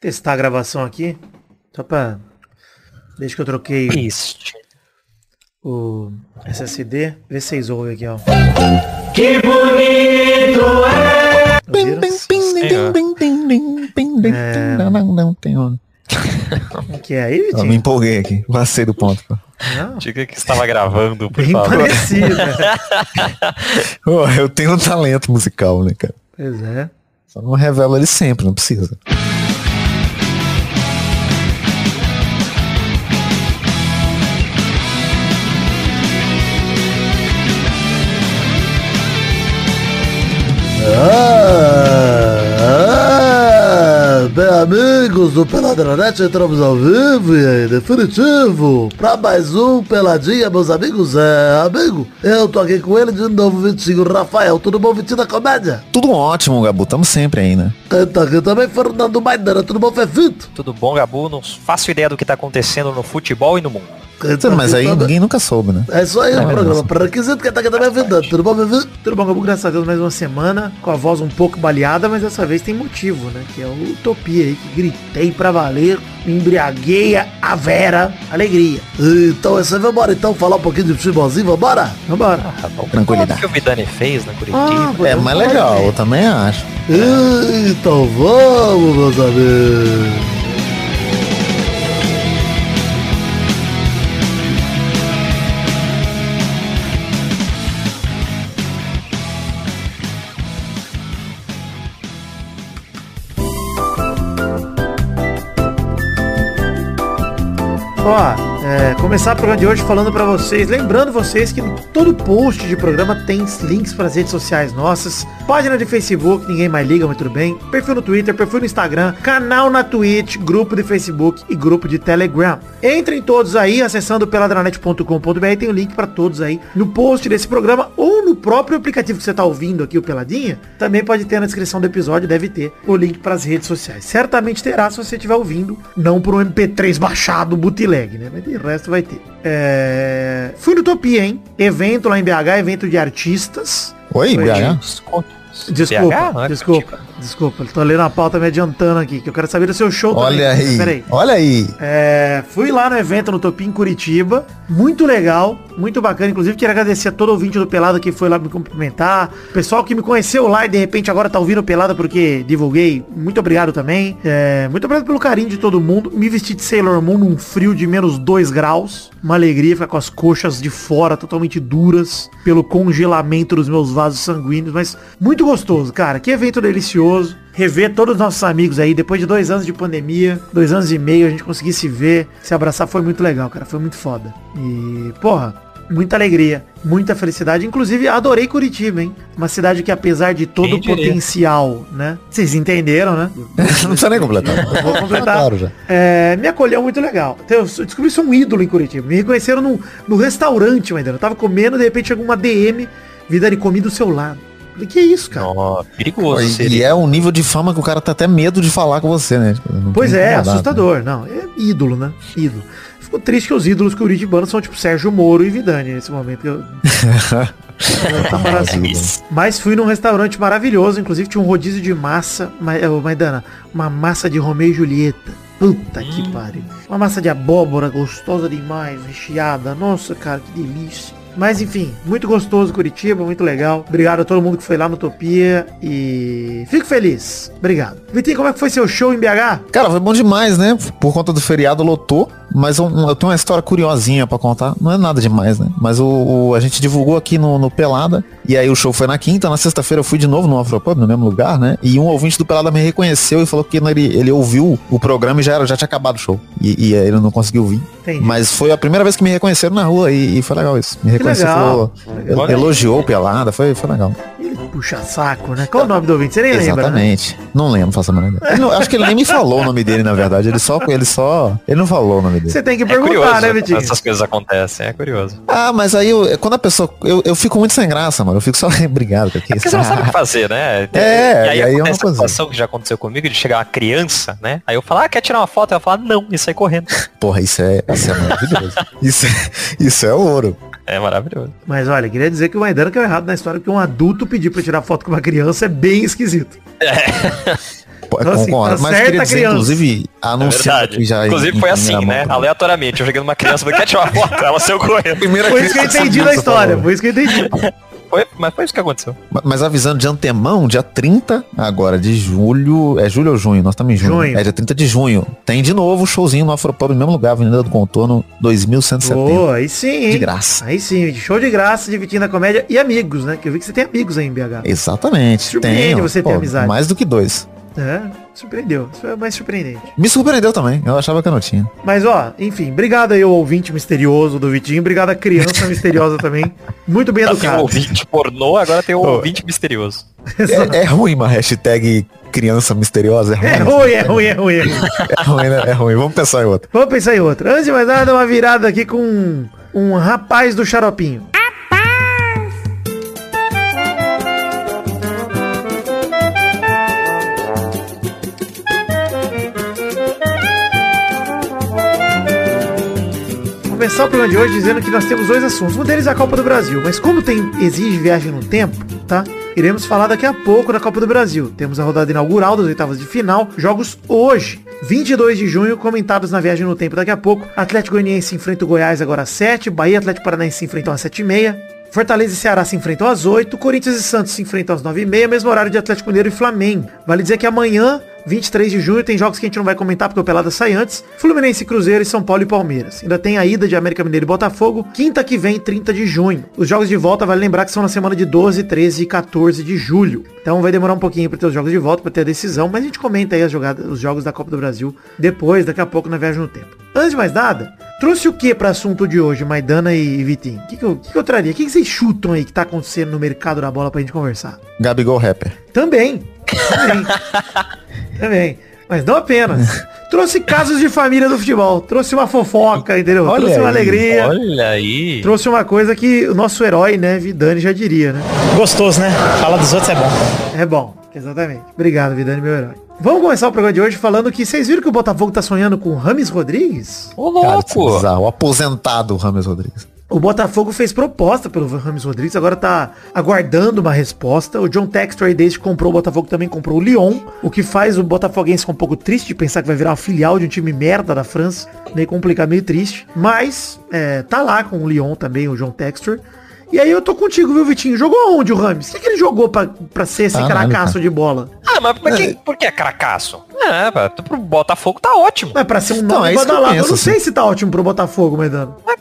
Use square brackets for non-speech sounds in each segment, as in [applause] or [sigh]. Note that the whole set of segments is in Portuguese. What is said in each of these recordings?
testar a gravação aqui. Só pra. Desde que eu troquei Triste. o SSD. Vê se vocês ouvem aqui, ó. Que bonito é. Ouviram? É. Não, não, não tem hora. Como que é aí, Eu me Vitinho? empolguei aqui. Vacei do ponto. pô. Não, Diga que estava gravando, por bem favor. parecido. né? [laughs] Ô, eu tenho um talento musical, né, cara? Pois é. Só não revelo ele sempre, não precisa. Ah, bem amigos do Peladronete, entramos ao vivo e aí, definitivo, pra mais um Peladinha, meus amigos, é, amigo, eu tô aqui com ele de novo, Vitinho Rafael, tudo bom, Vitinho da Comédia? Tudo ótimo, Gabu. Tamo sempre aí, né? Quem tá aqui também, Fernando Maidana, tudo bom, Fefito? Tudo bom, Gabu? Não faço ideia do que tá acontecendo no futebol e no mundo. Tá Mas aí ninguém nunca soube, né? É isso aí o programa, para requisito, quem tá aqui também é Vidano, tudo bom, Vivi? Tudo bom, Gabu? Graças a Deus, mais uma semana, com a voz um pouco baleada, mas dessa vez tem motivo, né? Que é o Utopia aí, que gritei pra valer, me embriaguei a Vera, alegria. Então, esse aí, vambora então, falar um pouquinho de futebolzinho, vambora? Vambora. Ah, bom. Tranquilidade. O que o Vidani fez na Curitiba? Ah, É mais legal, eu também acho. Então vamos, meus amigos. Ó, é, começar o programa de hoje falando pra vocês, lembrando vocês que todo post de programa tem links para as redes sociais nossas, página de Facebook, ninguém mais liga, mas tudo bem, perfil no Twitter, perfil no Instagram, canal na Twitch, grupo de Facebook e grupo de Telegram. Entrem todos aí acessando peladranet.com.br, tem o link pra todos aí no post desse programa ou no próprio aplicativo que você tá ouvindo aqui, o Peladinha, também pode ter na descrição do episódio, deve ter o link pras redes sociais. Certamente terá se você estiver ouvindo, não por um MP3 baixado bootleg, né? Mas de resto vai ter. É... Fui no Utopia, hein? Evento lá em BH, evento de artistas. Oi, Foi BH? Descontos. Desculpa, BH, desculpa? Desculpa. Tô lendo a pauta me adiantando aqui, que eu quero saber do seu show Olha também. aí. Peraí. Olha aí. É, fui lá no evento no Topim Curitiba, muito legal, muito bacana. Inclusive, quero agradecer a todo ouvinte do Pelada que foi lá me cumprimentar. Pessoal que me conheceu lá e de repente agora tá ouvindo Pelada porque divulguei. Muito obrigado também. É, muito obrigado pelo carinho de todo mundo. Me vesti de Sailor Moon num frio de menos 2 graus. Uma alegria ficar com as coxas de fora totalmente duras pelo congelamento dos meus vasos sanguíneos. Mas muito gostoso, cara. Que evento delicioso rever todos os nossos amigos aí, depois de dois anos de pandemia, dois anos e meio, a gente conseguir se ver, se abraçar, foi muito legal, cara, foi muito foda. E, porra, muita alegria, muita felicidade, inclusive adorei Curitiba, hein? Uma cidade que apesar de todo o potencial, né? Vocês entenderam, né? [laughs] Não precisa nem completar. [laughs] Vou completar. Claro já. É, me acolheu muito legal. Então, Eu descobri que sou um ídolo em Curitiba. Me reconheceram no, no restaurante, ainda. Eu tava comendo, de repente chegou uma DM, vida de comida do seu lado. Que isso, cara? Ó, perigoso E, e seria. é um nível de fama que o cara tá até medo de falar com você, né? Tipo, não Pois é, incomodado, assustador. Não, é ídolo, né? Ídolo. Ficou triste que os ídolos curitibanos são tipo Sérgio Moro e Vidani nesse momento. Eu... [laughs] Tá. Mas fui num restaurante maravilhoso, inclusive tinha um rodízio de massa, Maidana, uma massa de Romeu e Julieta. Puta que pariu. Uma massa de abóbora gostosa demais, recheada. Nossa, cara, que delícia. Mas enfim, muito gostoso Curitiba, muito legal. Obrigado a todo mundo que foi lá no Utopia e fico feliz. Obrigado. Vitinho, como é que foi seu show em BH? Cara, foi bom demais, né? Por conta do feriado lotou, mas um- eu tenho uma história curiosinha pra contar. Não é nada demais, né? Mas o, o- a gente divulgou aqui no, no Pelada, e aí o show foi na quinta, na sexta-feira eu fui de novo no Afropub, no mesmo lugar, né? E um ouvinte do Pelada me reconheceu e falou que ele, ele ouviu o programa e já, era, já tinha acabado o show. E, e aí ele não conseguiu vir. Entendi. Mas foi a primeira vez que me reconheceram na rua e, e foi legal isso. Me reconheceu, falou, elogiou o Pelada, foi, foi legal. Puxa saco, né? Qual o nome do ouvinte? Você nem lembra, né? Exatamente. Não lembro, faço a. Ele não- acho que ele nem me falou o nome dele, na verdade. Ele só, ele só, ele não falou o nome dele. Você tem que É perguntar, curioso né, Vitinho? essas coisas acontecem, é curioso. Ah, mas aí eu- quando a pessoa, eu, eu fico muito sem graça, mano. Eu fico só, [laughs] obrigado, cara. Que É porque você não sabe o que fazer, né? É, e aí, e aí é uma acontece a coisa. situação que já aconteceu comigo de chegar uma criança, né? Aí eu falo, ah, quer tirar uma foto? Ela fala, não, e sai correndo. Porra, isso é, isso é maravilhoso. isso, é, isso é ouro. É maravilhoso. Mas olha, queria dizer que o Maidana que é errado na história, porque um adulto pedir pra tirar foto com uma criança é bem esquisito. pô, Então, assim, concordo. tá Mas queria a dizer, criança. inclusive, É que já. Inclusive foi assim, né? Aleatoriamente. Eu cheguei numa criança, falei, quer tirar uma foto? Ela saiu correndo. Primeira Foi isso que eu entendi que da você história. falou. Foi isso que eu entendi. Foi, mas foi isso que aconteceu. Ma- Mas avisando de antemão, dia 30 agora de julho. É julho ou junho? Nós estamos em junho. Junho. É dia 30 de junho. Tem de novo o showzinho no Afropub, no mesmo lugar, Avenida do Contorno, 2170. Boa, aí sim, hein? De graça. Aí sim, show de graça, dividindo a comédia e amigos, né? Que eu vi que você tem amigos aí em BH. Exatamente. Surpreende Tem, ó. você ter amizade. Mais do que dois. É, surpreendeu. Isso é mais surpreendente. Me surpreendeu também. Eu achava que eu não tinha. Mas ó, enfim, obrigado aí ao ouvinte misterioso do Vitinho, obrigado à criança [laughs] misteriosa também. Muito bem Já tem um educado. ouvinte pornô, agora tem um ouvinte misterioso. [laughs] É, é ruim uma hashtag criança misteriosa. É É ruim. ruim, é ruim, é ruim. é ruim. [laughs] É ruim, né? É ruim. Vamos pensar em outra. Vamos pensar em outra. Antes de mais nada, uma virada aqui com um, um rapaz do xaropinho. Começar o programa de hoje dizendo que nós temos dois assuntos. Um deles é a Copa do Brasil, mas como tem exige viagem no tempo, tá? Iremos falar daqui a pouco da Copa do Brasil. Temos a rodada inaugural das oitavas de final, jogos hoje, 22 de junho, comentados na viagem no tempo daqui a pouco. Atlético Goianiense enfrenta o Goiás agora às 7, Bahia Atlético Paranaense se enfrentam às 7 e meia. Fortaleza e Ceará se enfrentam às 8, Corinthians e Santos se enfrentam às 9h30, mesmo horário de Atlético Mineiro e Flamengo. Vale dizer que amanhã, 23 de junho, tem jogos que a gente não vai comentar porque o Pelada sai antes. Fluminense, Cruzeiro e São Paulo e Palmeiras. Ainda tem a ida de América Mineiro e Botafogo, quinta que vem, 30 de junho. Os jogos de volta, vale lembrar que são na semana de 12, 13 e 14 de julho. Então vai demorar um pouquinho para ter os jogos de volta, para ter a decisão, mas a gente comenta aí as jogadas, os jogos da Copa do Brasil depois, daqui a pouco na viagem no tempo. Antes de mais nada, trouxe o que para assunto de hoje, Maidana e Vitinho? O que, que que eu traria? O que, que vocês chutam aí que tá acontecendo no mercado da bola pra gente conversar? Gabigol Rapper. Também. Também. [laughs] também. Mas não apenas. Trouxe casos de família do futebol. Trouxe uma fofoca, entendeu? Olha trouxe uma aí, alegria. Olha aí. Trouxe uma coisa que o nosso herói, né, Vidani já diria, né? Gostoso, né? Fala dos outros é bom. É bom, exatamente. Obrigado, Vidani, meu herói. Vamos começar o programa de hoje falando que vocês viram que o Botafogo tá sonhando com o Rames Rodrigues? Ô, Cara, louco. bizarro. O aposentado Rames Rodrigues. O Botafogo fez proposta pelo Rames Rodrigues, agora tá aguardando uma resposta. O John Textor aí desde que comprou o Botafogo também comprou o Lyon, o que faz o Botafoguense ficar um pouco triste de pensar que vai virar uma filial de um time merda da França. Meio complicado, meio triste. Mas é, tá lá com o Lyon também, o John Textor. E aí eu tô contigo, viu, Vitinho? Jogou onde o Rames? O que, que ele jogou pra, pra ser esse Caralho, caracaço cara. de bola? Ah, mas por que, por que é cracaço? É, pá, pro Botafogo tá ótimo. Mas pra ser um Então, nome é isso que eu badalado, eu, penso, não sei assim. se tá ótimo pro Botafogo, Maidano. Mas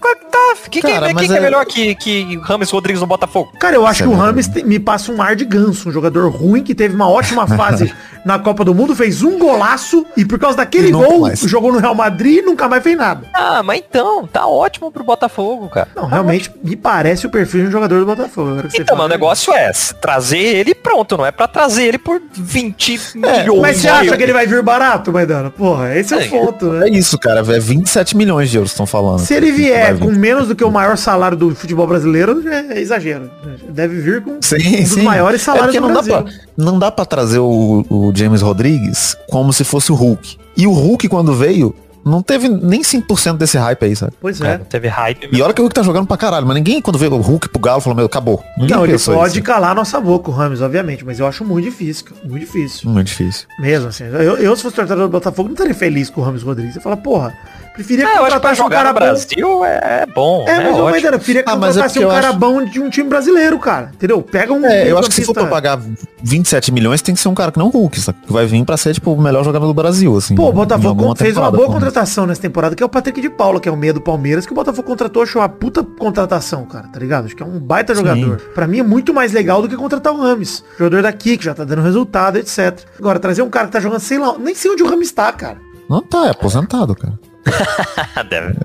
que tá? Quem, Cara, quem, mas quem que é é- melhor que, que Rames Rodrigues no Botafogo? Cara, eu acho que o Sério? Rames me passa um ar de ganso, um jogador ruim que teve uma ótima [laughs] fase na Copa do Mundo, fez um golaço e por causa daquele gol mais. jogou no Real Madrid e nunca mais fez nada. Ah, mas então, tá ótimo pro Botafogo, cara. Não, realmente me parece o perfil de um jogador do Botafogo. que Então, mas o negócio é trazer ele pronto, não é pra trazer ele por 20 milhões. Mas você acha que ele vai vir barato, Maidano? Porra, esse é o É, ponto, né? É isso, cara. É 27 milhões de euros que estão falando. Se ele vier com menos do que o maior salário do futebol brasileiro, é é exagero. Deve vir com Sim, um dos sim. maiores É salários porque do não dá, Brasil. pra, não dá pra trazer o, o James Rodrigues como se fosse o Hulk. E o Hulk, quando veio, não teve nem 5% desse hype aí, sabe? Pois É, é. teve hype. E olha que o Hulk tá jogando pra caralho, mas ninguém, quando veio o Hulk pro Galo, falou, meu, acabou. Ninguém Não, ele pode isso. calar nossa boca, o Rames, obviamente, mas eu acho muito difícil, cara. Muito difícil. Muito difícil. Mesmo assim. Eu, eu se fosse torcedor do Botafogo, não estaria feliz com o Rames Rodrigues. Eu falo, porra, preferia É, eu que contratar um jogar cara no bom. Brasil é, é bom. É, né? mas eu Ótimo. ainda preferia Ah, mas é um eu cara acho- bom de um time brasileiro, cara. Entendeu? Pega um. É, eu acho que se for pra pagar 27 milhões, tem que ser um cara que não o Hulk, sabe? Que vai vir pra ser, tipo, o melhor jogador do Brasil, assim. Pô, o Botafogo fez uma boa contratação nessa temporada, que é o Patrick de Paula, que é o meia do Palmeiras, que o Botafogo contratou, achou uma puta contratação, cara, tá ligado? Acho que é um baita jogador. Pra mim é muito mais legal do que contratar o Rames. Jogador daqui, que já tá dando resultado, etc. Agora, trazer um cara que tá jogando, sei lá, nem sei onde o Rames tá, cara. Não tá, é aposentado, cara. [laughs] Deve.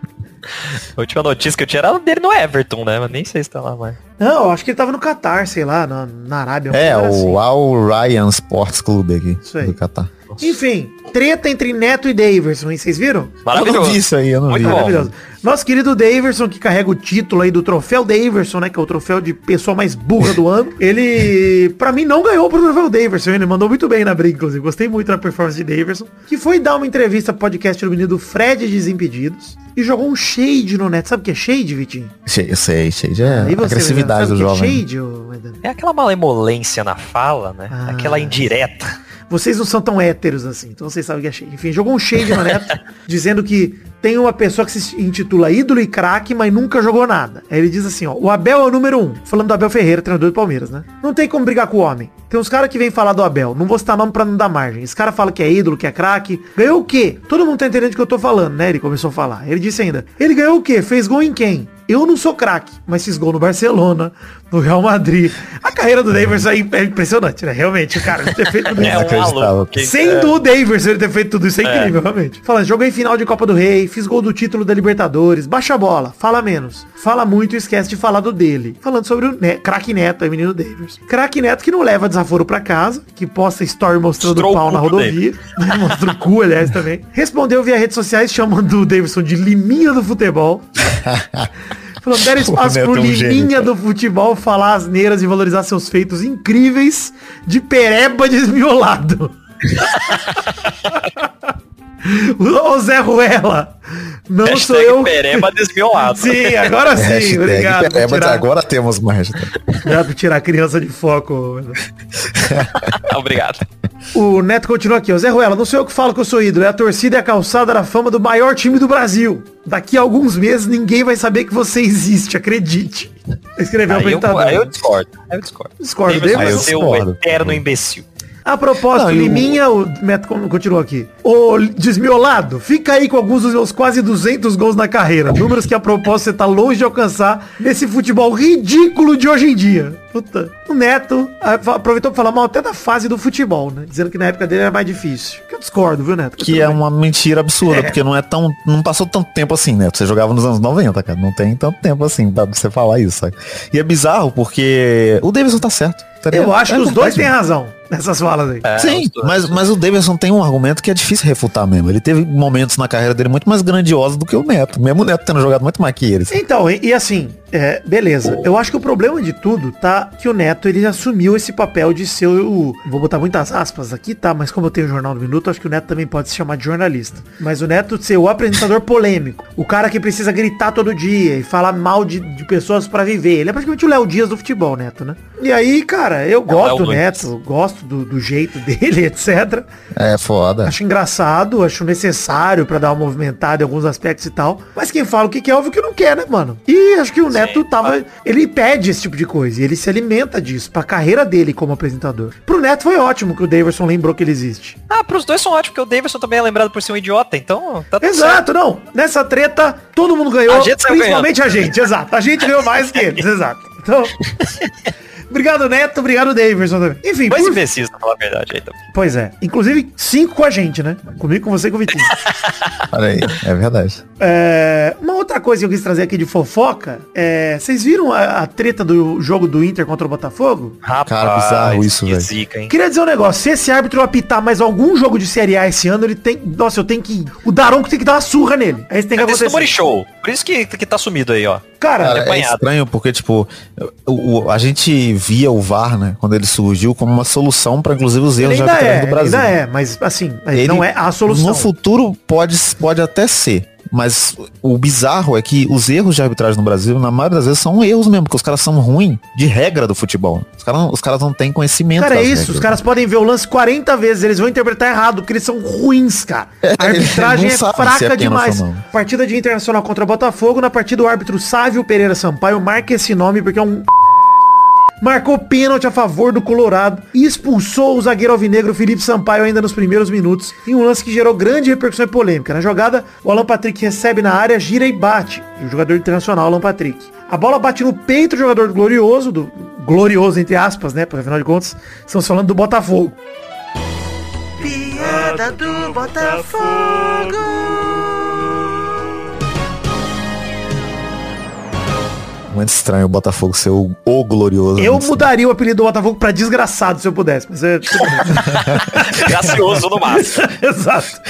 A última notícia que eu tinha era dele no Everton, né? Mas nem sei se tá lá mais. Não, eu acho que ele tava no Catar, sei lá, na, na Arábia. É, coisa assim. o Al Ryan Sports Clube aqui, Isso aí. do Catar. Enfim, treta entre Neto e Daverson, hein? Vocês viram? Eu não Maravilhoso. vi isso aí, eu não Muito vi. bom. Maravilhoso. Nosso querido Daverson, que carrega o título aí do troféu Daverson, né? Que é o troféu de pessoa mais burra do ano. [laughs] Ele, pra mim, não ganhou pro troféu Daverson. Ele mandou muito bem na briga, inclusive. Gostei muito da performance de Daverson. Que foi dar uma entrevista pro podcast do menino Fred Desimpedidos. E jogou um shade no Neto. Sabe o que é shade, Vitinho? Eu sei. Já é você, agressividade sabe do o que é jovem. shade, ô, Maidana? É aquela malemolência na fala, né? Ah. Aquela indireta. Vocês não são tão héteros assim, então vocês sabem que é shade. Enfim, jogou um shade no Neto, [laughs] dizendo que tem uma pessoa que se intitula ídolo e craque, mas nunca jogou nada. Aí ele diz assim, ó, o Abel é o número um. Falando do Abel Ferreira, treinador do Palmeiras, né? Não tem como brigar com o homem. Tem uns caras que vêm falar do Abel. Não vou citar nome pra não dar margem. Esse cara fala que é ídolo, que é craque. Ganhou o quê? Todo mundo tá entendendo o que eu tô falando, né? Ele começou a falar. Ele disse ainda, ele ganhou o quê? Fez gol em quem? Eu não sou craque, mas fiz gol no Barcelona, no Real Madrid. A carreira do Davidson é é impressionante, né? Realmente, cara, ele ter feito [laughs] tudo É isso. um que- Sendo o Davidson ele ter feito tudo isso é incrível, realmente. Falando, joguei final de Copa do Rei, fiz gol do título da Libertadores, baixa a bola, fala menos. Fala muito e esquece de falar do dele. Falando sobre o ne craque Neto, é menino Davidson. Craque Neto que não leva desaforo pra casa, que posta story mostrando Mostrou o pau na rodovia. né? [laughs] Mostra o cu, aliás, também. Respondeu via redes sociais chamando o Davidson de liminha do futebol. [laughs] Falou, deram espaço pro um liminha do futebol falar asneiras e valorizar seus feitos incríveis de pereba desmiolado. [laughs] Ô Zé Ruela, não sou Hashtag eu. Pereba desmiolado. Sim, agora sim, Hashtag obrigado. Pereba, tirar, agora temos uma hashtag. obrigado por tirar a criança de foco. [laughs] Obrigado. O Neto continua aqui, ó. Zé Ruela, não sou eu que falo que eu sou ídolo, é a torcida e a calçada da fama do maior time do Brasil. Daqui a alguns meses ninguém vai saber que você existe, acredite. Escreveu o eu, apresentador. aí eu discordo. Aí eu discordo. Discordo dele, mas ser o discordo. eterno imbecil. A propósito, Não, e o- Liminha, o Neto con- continua aqui. Ô, desmiolado, fica aí com alguns dos meus quase 200 gols na carreira. Números que a propósito você tá longe de alcançar nesse futebol ridículo de hoje em dia. Puta. O Neto ah, aproveitou pra falar mal até da fase do futebol, né? Dizendo que na época dele era mais difícil. Que eu discordo, viu, Neto? Que é uma mentira absurda, porque não é tão. Não passou tanto tempo assim, né? Você jogava nos anos 90, cara. Não tem tanto tempo assim pra você falar isso, sabe? E é bizarro porque o Davidson tá certo. tá? Eu acho É que os dois têm razão nessas falas aí. É, Sim, mas, mas o Davidson tem um argumento que é difícil refutar mesmo. Ele teve momentos na carreira dele muito mais grandiosos do que o Neto. Mesmo o Neto tendo jogado muito mais que eles. Então, e, e assim, é, beleza. Eu acho que o problema de tudo tá que o Neto, ele assumiu esse papel de ser o... Vou botar muitas aspas aqui, tá? Mas como eu tenho o Jornal do Minuto, acho que o Neto também pode se chamar de jornalista. Mas o Neto ser o apresentador [laughs] polêmico. O cara que precisa gritar todo dia e falar mal de, de pessoas pra viver. Ele é praticamente o Léo Dias do futebol, Neto, né? E aí, cara, eu gosto Léo do. Neto, gosto do, do jeito dele, [laughs] etc. É foda. Acho engraçado, acho necessário pra dar uma movimentada em alguns aspectos e tal. Mas quem fala o que quer, óbvio que não quer, né, mano? E acho que o Neto tava. Ele pede esse tipo de coisa. E ele se alimenta disso pra carreira dele como apresentador. Pro Neto foi ótimo que o Davidson lembrou que ele existe. Ah, pros dois são ótimos, porque o Davidson também é lembrado por ser um idiota, então tá tudo certo. Exato, não. Nessa treta, todo mundo ganhou. A gente saiu principalmente a gente, exato. A gente ganhou mais que eles, [laughs] exato. Então. [laughs] Obrigado, Neto. Obrigado, Davidson também. Enfim, Dois por imbecis, pra falar a verdade aí também. Pois é. Inclusive, cinco com a gente, né? Comigo, com você e com o Vitinho. [laughs] Olha aí, é verdade. É, uma outra coisa que eu quis trazer aqui de fofoca, é, vocês viram a, a treta do jogo do Inter contra o Botafogo? Rapaz, Cara, bizarro isso, que velho. zica, hein? Queria dizer um negócio, se esse árbitro apitar mais algum jogo de Série A esse ano, ele tem, nossa, eu tenho que, o Daronco tem que dar uma surra nele. É isso que tem que É acontecer. Show. Por isso que, que tá sumido aí, ó. Cara, Cara, é apanhado. estranho porque, tipo, o, o- a gente via o VAR, né, quando ele surgiu, como uma solução para inclusive os erros de arbitragem é, do Brasil. ainda é, mas assim, Ele- não é a solução. No futuro pode, pode até ser. Mas o bizarro é que os erros de arbitragem no Brasil, na maioria das vezes, são erros mesmo, porque os caras são ruins de regra do futebol. Os caras, os caras não têm conhecimento. Cara, é isso, regras. os caras podem ver o lance 40 vezes, eles vão interpretar errado, porque eles são ruins, cara. A arbitragem é fraca é demais. Partida de Internacional contra Botafogo, na partida o árbitro Sávio Pereira Sampaio, marca esse nome porque é um marcou pênalti a favor do Colorado e expulsou o zagueiro alvinegro Felipe Sampaio ainda nos primeiros minutos, em um lance que gerou grande repercussão e polêmica. Na jogada, o Alan Patrick recebe na área, gira e bate. O jogador internacional, Alan Patrick. A bola bate no peito do jogador glorioso, do glorioso entre aspas, né? Porque afinal de contas, estamos falando do Botafogo. Piada do Muito estranho o Botafogo ser o, o glorioso. Eu mudaria o apelido do Botafogo pra desgraçado se eu pudesse, mas é. [laughs] Gracioso no máximo. [laughs] Exato.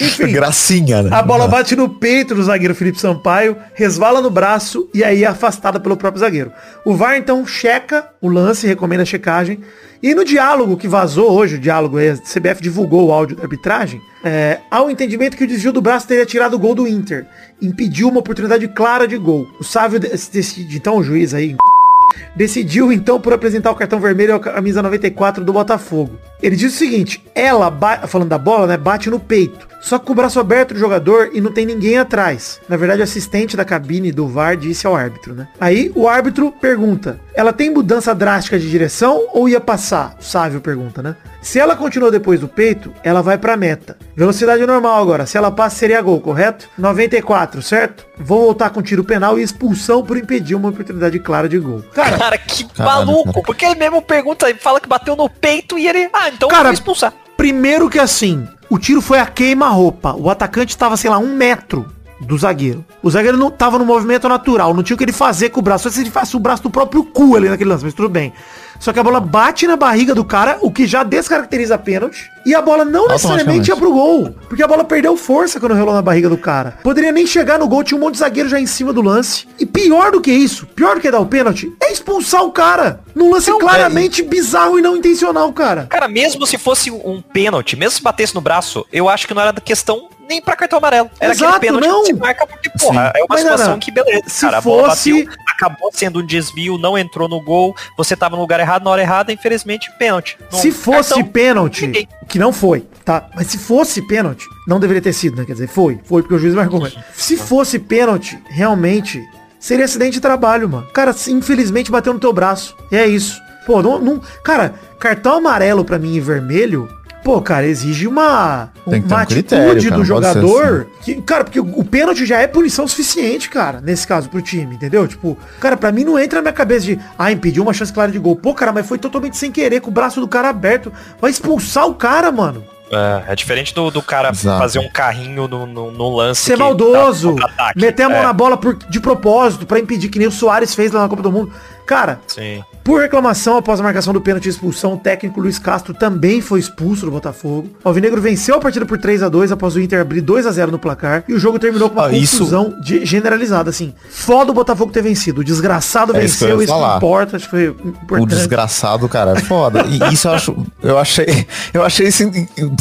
Enfim. Gracinha, né? A bola bate no peito do zagueiro Felipe Sampaio, resvala no braço e aí é afastada pelo próprio zagueiro. O VAR então checa o lance, recomenda a checagem. E no diálogo que vazou hoje, o diálogo, é, a CBF divulgou o áudio da arbitragem, é, há o entendimento que o desvio do braço teria tirado o gol do Inter. Impediu uma oportunidade clara de gol. O Sávio de- decide, então o juiz aí, [laughs] decidiu então por apresentar o cartão vermelho à camisa 94 do Botafogo. Ele diz o seguinte, ela, falando da bola, né, bate no peito. Só que com o braço aberto do jogador e não tem ninguém atrás. Na verdade, o assistente da cabine do VAR disse ao árbitro, né? Aí o árbitro pergunta, ela tem mudança drástica de direção ou ia passar? O Sávio pergunta, né? Se ela continuou depois do peito, ela vai pra meta. Velocidade normal agora. Se ela passa, seria gol, correto? 94, certo? Vou voltar com tiro penal e expulsão por impedir uma oportunidade clara de gol. Cara, Cara, que maluco. cara. Porque ele mesmo pergunta, ele fala que bateu no peito e ele. Ah, então Cara, expulsar. Primeiro que assim, o tiro foi a queima-roupa. O atacante tava, sei lá, um metro do zagueiro. O zagueiro não tava no movimento natural, não tinha o que ele fazer com o braço. Só se ele fizesse o braço do próprio cu ali naquele lance, mas tudo bem. Só que a bola bate na barriga do cara, o que já descaracteriza a pênalti. E a bola não necessariamente ia pro gol. Porque a bola perdeu força quando rolou na barriga do cara. Poderia nem chegar no gol, tinha um monte de zagueiro já em cima do lance. E pior do que isso, pior do que dar o pênalti, é expulsar o cara. Num lance Não, claramente bizarro e não intencional, cara. Cara, mesmo se fosse um pênalti, mesmo se batesse no braço, eu acho que não era da questão nem pra cartão amarelo. Era Exato, aquele pênalti não. que se marca porque, porra, é uma Mas, situação que beleza. se cara, a bola fosse- bateu, acabou sendo um desvio, não entrou no gol, você tava no lugar errado, na hora errada, infelizmente, pênalti. Se fosse cartão, pênalti, ninguém. que não foi, tá? Mas se fosse pênalti, não deveria ter sido, né? Quer dizer, foi. Foi porque o juiz marcou. Mas se fosse pênalti, realmente, seria acidente de trabalho, mano. Cara, infelizmente bateu no teu braço. E é isso. Pô, não, não- Cara, cartão amarelo pra mim e vermelho... Pô, cara, exige uma, uma um critério, atitude cara, do ser assim. jogador. Que, cara, porque o, pênalti já é punição suficiente, cara, nesse caso, pro time, entendeu? Tipo, cara, pra mim não entra na minha cabeça de, ah, impediu uma chance clara de gol. Pô, cara, mas foi totalmente sem querer, com o braço do cara aberto. Vai expulsar o cara, mano. É, é diferente do, do cara Exato. fazer um carrinho no, no, no lance. Ser maldoso, meter a mão É, na bola por, de propósito, pra impedir que nem o Soares fez lá na Copa do Mundo. Cara, Sim. Por reclamação após a marcação do pênalti e expulsão, o técnico Luiz Castro também foi expulso do Botafogo. O Alvinegro venceu a partida por 3 a 2 após o Inter abrir 2 a 0 no placar e o jogo terminou com uma Ah, isso- confusão de- generalizada, assim. Foda o Botafogo ter vencido. O desgraçado É isso venceu, isso falar. importa, acho que foi O importante. desgraçado, cara, é foda. E [laughs] isso eu acho, eu achei, eu achei isso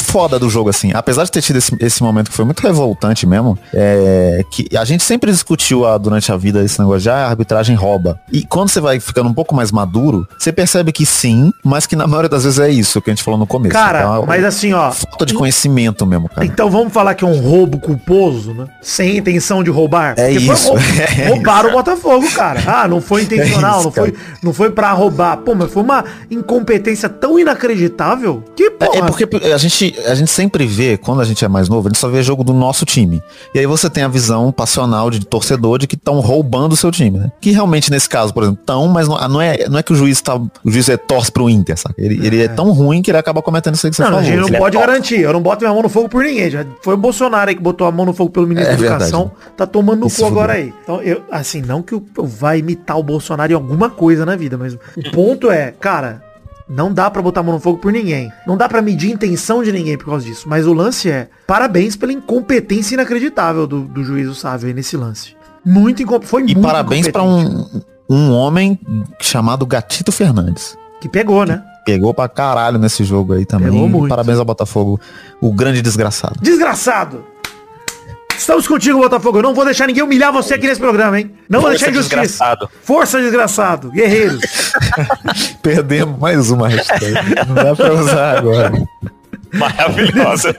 foda do jogo, assim. Apesar de ter tido esse, esse momento que foi muito revoltante mesmo, é, que a gente sempre discutiu ah, durante a vida esse negócio de ah, a arbitragem rouba. E quando você vai ficando um pouco mais maduro, você percebe que sim, mas que na maioria das vezes é isso que a gente falou no começo. Cara, Então, mas assim, ó. falta de conhecimento mesmo, cara. Então vamos falar que é um roubo culposo, né? Sem intenção de roubar. É Porque isso. rou- [laughs] É roubaram o Botafogo, cara. Ah, não foi [laughs] intencional, É isso, não, foi, não foi pra roubar. Pô, mas foi uma incompetência tão inacreditável que, porra, É porque a gente, a gente sempre vê, quando a gente é mais novo, a gente só vê jogo do nosso time. E aí você tem a visão passional de torcedor de que estão roubando o seu time, né? Que realmente nesse caso, por exemplo, estão, mas não, não é, não é que o juiz tá. O juiz é torce pro Inter, sabe? Ele, ele é tão ruim que ele acaba cometendo isso aí que você Não, a falou. gente não ele é pode top. garantir. Eu não boto minha mão no fogo por ninguém. Já foi o Bolsonaro aí que botou a mão no fogo pelo ministro É da Educação. Tá tomando no cu agora aí. Então, eu, assim, não que eu, eu vá imitar o Bolsonaro em alguma coisa na vida, mas o ponto é, cara, não dá pra botar a mão no fogo por ninguém. Não dá pra medir a intenção de ninguém por causa disso. Mas o lance é, parabéns pela incompetência inacreditável do, do juiz o Sávio aí nesse lance. Muito incom... Foi E muito parabéns pra incompetente. um, um homem chamado Gatito Fernandes. Que pegou, né? Pegou pra caralho nesse jogo aí também. Pegou muito. Parabéns ao Botafogo, o grande desgraçado. Desgraçado! Estamos contigo, Botafogo. Eu não vou deixar ninguém humilhar você aqui nesse programa, hein? Não vou Força, deixar injustiça. desgraçado. Força, desgraçado. Guerreiros. [laughs] [laughs] Perdemos mais uma hashtag. Não dá pra usar agora. [laughs] Maravilhosa.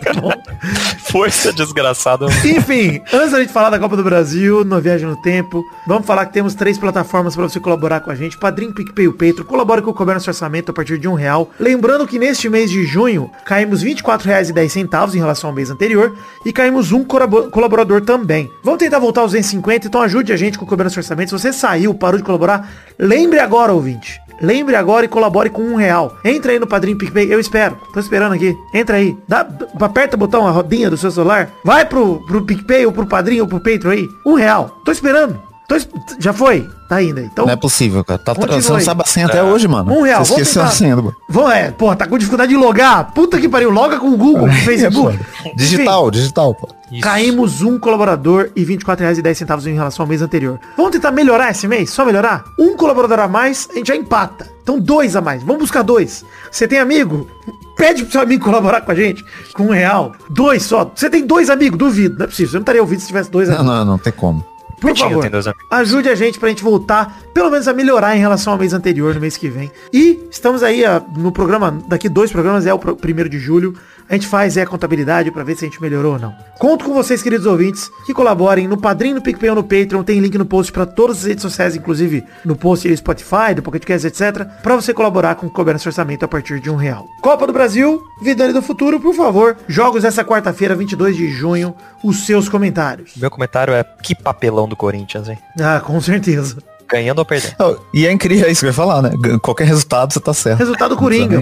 [laughs] Força desgraçada. Enfim, antes da gente falar da Copa do Brasil, no Viagem no Tempo, vamos falar que temos três plataformas para você colaborar com a gente. Padrim, PicPay e o Petro. Colabore com o nosso orçamento a partir de um real. Lembrando que neste mês de junho, caímos R$ 24,10 em relação ao mês anterior e caímos um colaborador também. Vamos tentar voltar aos 250, então ajude a gente com o nosso orçamento. Se você saiu, parou de colaborar, lembre agora, ouvinte. Lembre agora e colabore com um real. Entra aí no Padrim PicPay, eu espero. Tô esperando aqui. Entra aí. Dá, aperta o botão, a rodinha do seu celular. Vai pro, pro PicPay ou pro Padrim ou pro Patreon aí. Um real. Tô esperando. Tô Já foi? Tá indo aí. Então, Não é possível, cara. Tá você não sabe a senha até hoje, mano. um real. Você esqueceu a senha do... Vamos, é. Porra, tá com dificuldade de logar. Puta que pariu. Loga com o Google, com [laughs] o Facebook. Digital, digital, pô. Enfim, caímos um colaborador e R$ 24,10 em relação ao mês anterior. Vamos tentar melhorar esse mês? Só melhorar? Um colaborador a mais, a gente já empata. Então dois a mais. Vamos buscar dois. Você tem amigo? Pede pro seu amigo colaborar com a gente com um real. Dois só. Você tem dois amigos? Duvido. Não é possível. Você não estaria ouvindo se tivesse dois Não, amigos. não, não tem como. Por favor, ajude a gente pra gente voltar, pelo menos a melhorar em relação ao mês anterior, no mês que vem. E estamos aí ó, no programa, daqui dois programas, é o pro- primeiro de julho. A gente faz é a contabilidade pra ver se a gente melhorou ou não. Conto com vocês, queridos ouvintes, que colaborem no Padrim, no PicPay ou no Patreon. Tem link no post pra todas as redes sociais, inclusive no post do Spotify, do PocketCast, etc. Pra você colaborar com o nesse orçamento a partir de um real. Copa do Brasil, Vidane do Futuro, por favor. Jogos dessa quarta-feira, 22 de junho. Os seus comentários. Meu comentário é que papelão do Corinthians, hein? Ah, com certeza. Ganhando ou perdendo. Oh, E é incrível, é isso que eu ia falar, né? Qualquer resultado você tá certo. Resultado Coringa.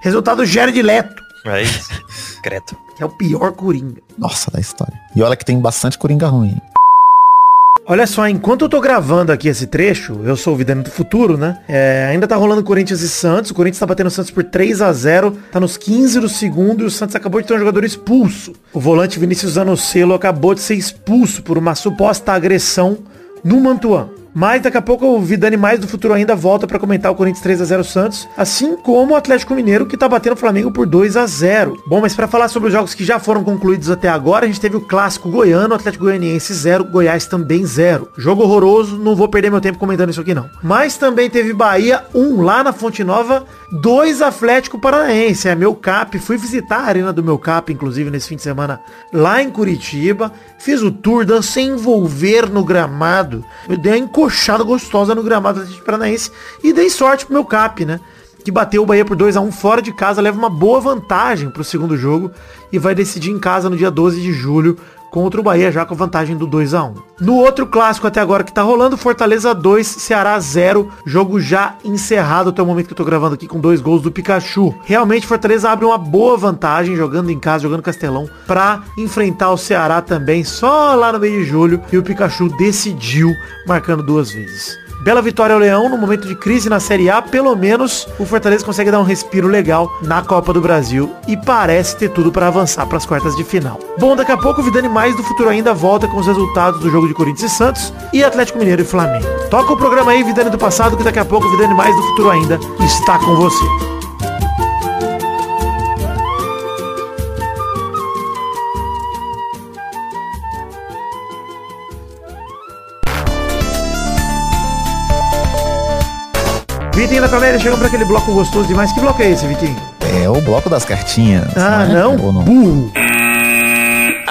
Resultado Jared Leto, É isso. [laughs] Credo. que é o pior Coringa. Nossa, da história. E olha que tem bastante Coringa ruim. Olha só, enquanto eu tô gravando aqui esse trecho, eu sou o Vidano do Futuro, né? É, ainda tá rolando Corinthians e Santos. O Corinthians tá batendo o Santos por 3 a 0 tá nos 15 do segundo e o Santos acabou de ter um jogador expulso. O volante Vinícius Zanocelo acabou de ser expulso por uma suposta agressão no Mantuan. Mas daqui a pouco o Vidani mais do futuro ainda volta pra comentar o Corinthians 3 a 0 Santos, assim como o Atlético Mineiro que tá batendo o Flamengo por 2 a 0. Bom, mas pra falar sobre os jogos que já foram concluídos até agora, a gente teve o clássico goiano, Atlético Goianiense 0, Goiás também 0. Jogo horroroso, não vou perder meu tempo comentando isso aqui não. Mas também teve Bahia 1 lá na Fonte Nova, 2 Atlético Paranaense. É meu cap, fui visitar a arena do meu cap, inclusive nesse fim de semana lá em Curitiba. Fiz o tour, dancei envolver no gramado. Eu dei uma encoxada gostosa no gramado do Atlético Paranaense e dei sorte pro meu cap, né? Que bateu o Bahia por 2 a 1 fora de casa, leva uma boa vantagem pro segundo jogo e vai decidir em casa no dia 12 de julho contra o Bahia já com vantagem do 2 a 1 No outro clássico até agora que tá rolando, Fortaleza 2, Ceará 0, jogo já encerrado até o momento que eu tô gravando aqui com dois gols do Pikachu. Realmente Fortaleza abre uma boa vantagem jogando em casa, jogando Castelão, pra enfrentar o Ceará também só lá no mês de julho e o Pikachu decidiu marcando duas vezes. Bela vitória ao Leão no momento de crise na Série A, pelo menos o Fortaleza consegue dar um respiro legal na Copa do Brasil e parece ter tudo para avançar para as quartas de final. Bom, daqui a pouco o Vidani Mais do Futuro ainda volta com os resultados do jogo de Corinthians e Santos e Atlético Mineiro e Flamengo. Toca o programa aí, Vidani do passado, que daqui a pouco o Vidani Mais do Futuro ainda está com você. Vitinho da comédia, chegamos para aquele bloco gostoso demais. Que bloco é esse, Vitinho? É o bloco das cartinhas. Ah, né? não? Ou Burro.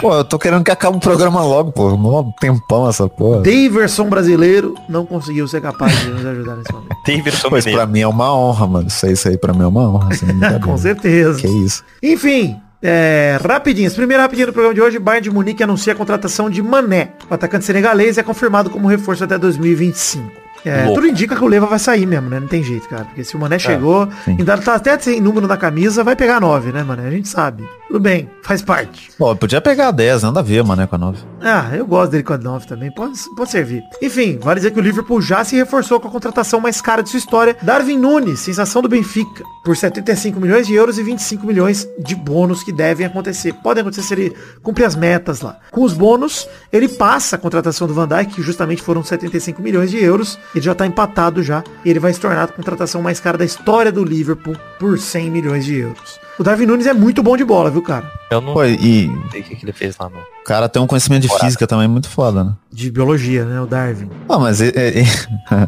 Pô, eu tô querendo que acabe o programa logo, pô. Mó tempão essa porra. Daverson brasileiro não conseguiu ser capaz de nos ajudar nesse momento. [laughs] Davidson Pois pra mim é uma honra, mano. Isso aí, isso aí pra mim é uma honra. Assim, [laughs] Com certeza. Que isso. Enfim, é, rapidinhas. Primeiro rapidinho do programa de hoje, Bayern de Munique anuncia a contratação de Mané. O atacante senegalês é confirmado como reforço até 2025. É, tudo indica que o Leva vai sair mesmo, né? Não tem jeito, cara. Porque se o É, Mané chegou, ainda tá até sem número na camisa, vai pegar 9, né, Mané? A gente sabe. Tudo bem, faz parte. Pô, podia pegar 10, nada a ver, mano, com a 9. Ah, eu gosto dele com a 9 também. Pode, pode servir. Enfim, vale dizer que o Liverpool já se reforçou com a contratação mais cara de sua história. Darwin Nunes, sensação do Benfica, por 75 milhões de euros e 25 milhões de bônus que devem acontecer. Podem acontecer se ele cumprir as metas lá. Com os bônus, ele passa a contratação do Van Dijk, que justamente foram 75 milhões de euros. Ele já tá empatado já. E ele vai se tornar a contratação mais cara da história do Liverpool por 100 milhões de euros. O Darwin Nunes é muito bom de bola, viu, cara? Eu não Pô, e sei o que, que ele fez lá no. o cara tem um conhecimento de física também muito foda, né? De biologia, né, o Darwin. Ah, mas é, é, é-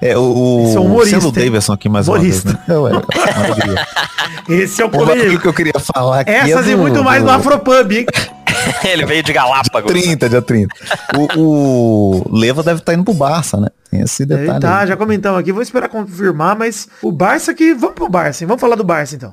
[laughs] é o, Esse é o humorista, selo hein? Davidson aqui mais Humorista. uma vez, né? [laughs] Eu, é, uma alegria. [laughs] Esse é o O poder. que eu queria falar aqui Essas é e do- muito mais do- no Afropub, hein? [laughs] ele veio de Galápagos. 30, dia 30. O, o Leva deve estar indo pro Barça, né? Tem esse detalhe. Tá, aí. já comentamos aqui. Vou esperar confirmar, mas o Barça que... Vamos pro Barça, hein? Vamos falar do Barça, então.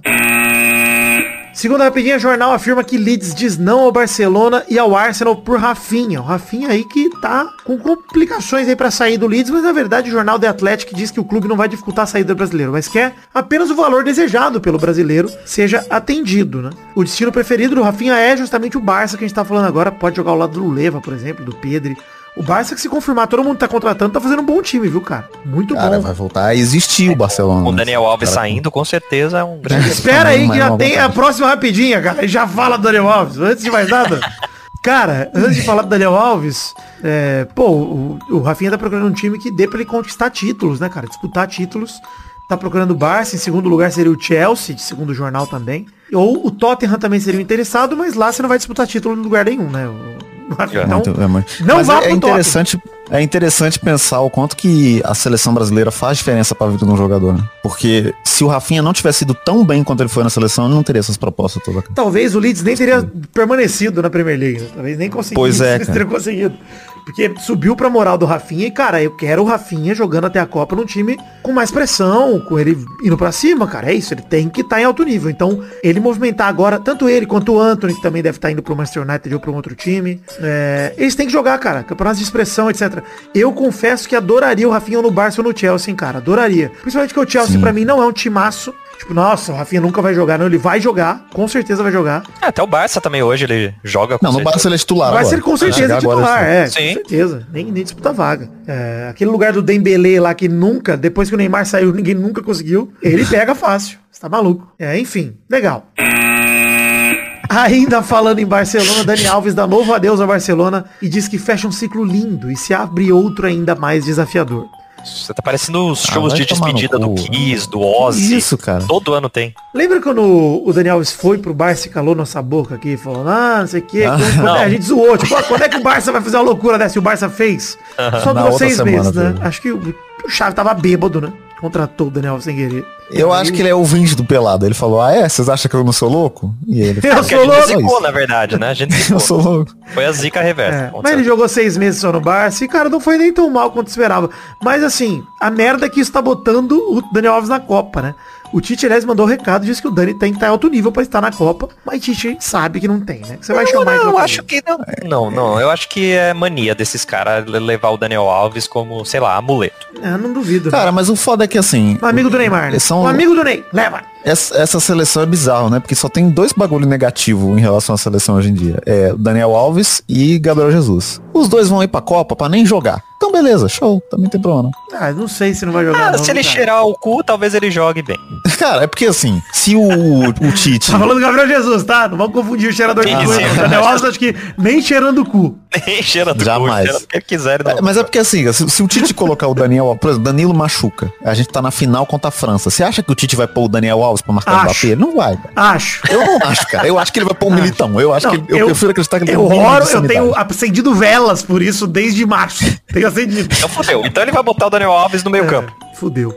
Segunda rapidinha, jornal afirma que Leeds diz não ao Barcelona e ao Arsenal por Rafinha. O Rafinha aí que tá com complicações aí pra sair do Leeds, mas na verdade o jornal The Athletic diz que o clube não vai dificultar a saída do brasileiro, mas quer apenas o valor desejado pelo brasileiro seja atendido, né? O destino preferido do Rafinha é justamente o Barça que a gente tá falando agora. Pode jogar ao lado do Leva, por exemplo, do Pedri. O Barça que se confirmar, todo mundo tá contratando, tá fazendo um bom time, viu, cara? Muito Cara, bom. vai voltar a existir o Barcelona. O? Daniel Alves Cara, saindo, com certeza, é um grande. Espera aí que já tem a próxima rapidinha, cara. Já fala do Daniel Alves. Antes de mais nada. Cara, antes de falar do Daniel Alves, é, pô, o, o Rafinha tá procurando um time que dê pra ele conquistar títulos, né, cara? Disputar títulos. Tá procurando o Barça, em segundo lugar seria o Chelsea, de segundo jornal também. Ou o Tottenham também seria o interessado, mas lá você não vai disputar título em lugar nenhum, né? O-. Então, é muito- não Mas vá é, pro é interessante É interessante pensar o quanto que a seleção brasileira faz diferença pra vida de um jogador, né? Porque se o Rafinha não tivesse ido tão bem quanto ele foi na seleção, ele não teria essas propostas todas. Talvez o Leeds nem teria permanecido na Premier League. né? Talvez nem conseguisse. Pois é, [laughs] cara. conseguido. Porque subiu pra moral do Rafinha e, cara, eu quero o Rafinha jogando até a Copa num time com mais pressão, com ele indo pra cima, cara. É isso, ele tem que estar em alto nível. Então, ele movimentar agora, tanto ele quanto o Anthony, que também deve estar indo pro Manchester United ou pra um outro time. é, eles têm que jogar, cara. Campeonatos de expressão, etc. Eu confesso que adoraria o Rafinha no Barça ou no Chelsea, cara. Adoraria. Principalmente que o Chelsea, pra mim, não é um timaço. Tipo, nossa, o Rafinha nunca vai jogar. Não, ele vai jogar. Com certeza vai jogar. É, até o Barça também hoje ele joga com Não, no certeza. Barça ele é titular Vai agora. ser com certeza agora, titular, é, Sim. com certeza. Nem, nem disputa vaga. É, aquele lugar do Dembele lá que nunca, depois que o Neymar saiu, ninguém nunca conseguiu. Ele pega fácil. Você tá maluco. É, enfim, legal. Ainda falando em Barcelona, Dani Alves dá novo adeus ao Barcelona e diz que fecha um ciclo lindo e se abre outro ainda mais desafiador. Você tá parecendo os Ah, shows vai de despedida do. Kiss, do Ozzy. Isso, cara. Todo ano tem. Lembra quando o Dani Alves foi pro Barça e calou nossa boca aqui, falando, ah, não sei o que, Ah, a gente zoou, tipo, ah, quando é que o Barça vai fazer uma loucura dessa? E o Barça fez. Só Na durou outra seis meses, né? Acho que o, o Chave tava bêbado, né? Contratou o Daniel Alves sem querer. Eu acho que ele é ouvinte do Pelado. Ele falou, ah é? Vocês acham que eu não sou louco? E ele Eu falou, a sou gente louco. zicou, na verdade, né? A gente [laughs] eu zicou. sou louco. Foi a zica reversa. É, mas ele jogou seis meses só no Barça e, cara, não foi nem tão mal quanto esperava. Mas, assim, a merda é que isso tá botando o Daniel Alves na Copa, né? O Tite, aliás, mandou um recado, disse que o Dani tem que estar em alto nível pra estar na Copa, mas Tite sabe que não tem, né? Você vai Não, chamar não, ele eu acho que não. Não, não. Eu acho que é mania desses caras levar o Daniel Alves como, sei lá, amuleto. É, não duvido. Cara, mas o foda é que assim. um amigo do Neymar, né? são- Um amigo do Ney, leva. Essa, essa seleção é bizarro, né? Porque só tem dois bagulho negativo em relação à seleção hoje em dia. É o Daniel Alves e Gabriel Jesus. Os dois vão ir pra Copa pra nem jogar. Então beleza, show. Também tem problema. não. Ah, não sei se não vai jogar. Ah, não, se ele cara. cheirar o cu, talvez ele jogue bem. [laughs] Cara, é porque assim, se o, o Tite. Tá falando do Gabriel Jesus, tá? Não vamos confundir o cheirador de cu. Daniel Alves acho que nem cheirando o cu. Nem [laughs] cheira do Jamais. cheira do que ele quiser. ele não- É, mas é porque assim, se, se o Tite colocar o Daniel, por exemplo, Danilo machuca. A gente tá na final contra a França. Você acha que o Tite vai pôr o Daniel Alves pra marcar o Acho. Mbappé? Ele não vai, cara. Acho. Eu não acho, cara. Eu acho que ele vai pôr um militão. Eu acho Não, que ele- eu, prefiro acreditar que ele eu oro, eu tenho acendido velas por isso desde março. Tenho acendido. Então fodeu. Então ele vai botar o Daniel Alves no meio campo. Fudeu.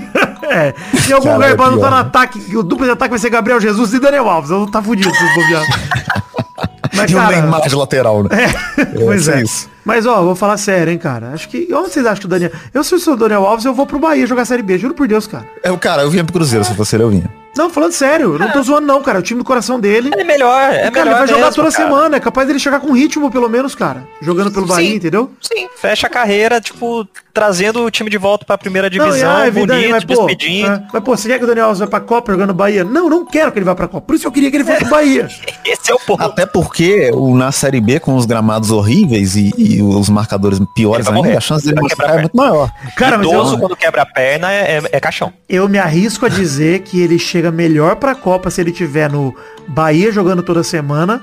[laughs] é. Se algum Cara, lugar é não tá no ataque, que o duplo de ataque vai ser Gabriel Jesus e Daniel Alves. Eu tá fudido vocês bobear. Mas, E um cara, Neymar de lateral, né? [laughs] pois é é. isso. Mas, ó, vou falar sério, hein, cara. Acho que. Onde vocês acham que o Daniel. Eu, se eu sou o Daniel Alves, eu vou pro Bahia jogar Série B. Juro por Deus, cara. Eu, cara, eu vinha pro Cruzeiro, se fosse ele, eu vinha. Não, falando sério. eu Não tô zoando, não, cara. O time do coração dele. É melhor, é cara, melhor. ele vai jogar mesmo, toda cara. semana. É capaz dele chegar com ritmo, pelo menos, cara. Jogando pelo Bahia, Sim. entendeu? Sim, fecha a carreira, tipo, trazendo o time de volta pra primeira Não, divisão, e, ah, é bonito, verdade, mas, pô, despedindo. é, mas, pô, você quer que o Daniel Alves vá pra Copa jogando Bahia? Não, não quero que ele vá pra Copa. Por isso eu queria que ele fosse pro Bahia. [laughs] Esse é o ponto. Até porque o, na Série B, com os gramados horríveis e, e os marcadores piores ainda, morrer. a chance dele machucar quebrar é muito maior. Cara, mas Idoso, eu, quando quebra a perna, é, é- é caixão. eu me arrisco a dizer que ele chega melhor pra Copa se ele tiver no Bahia jogando toda semana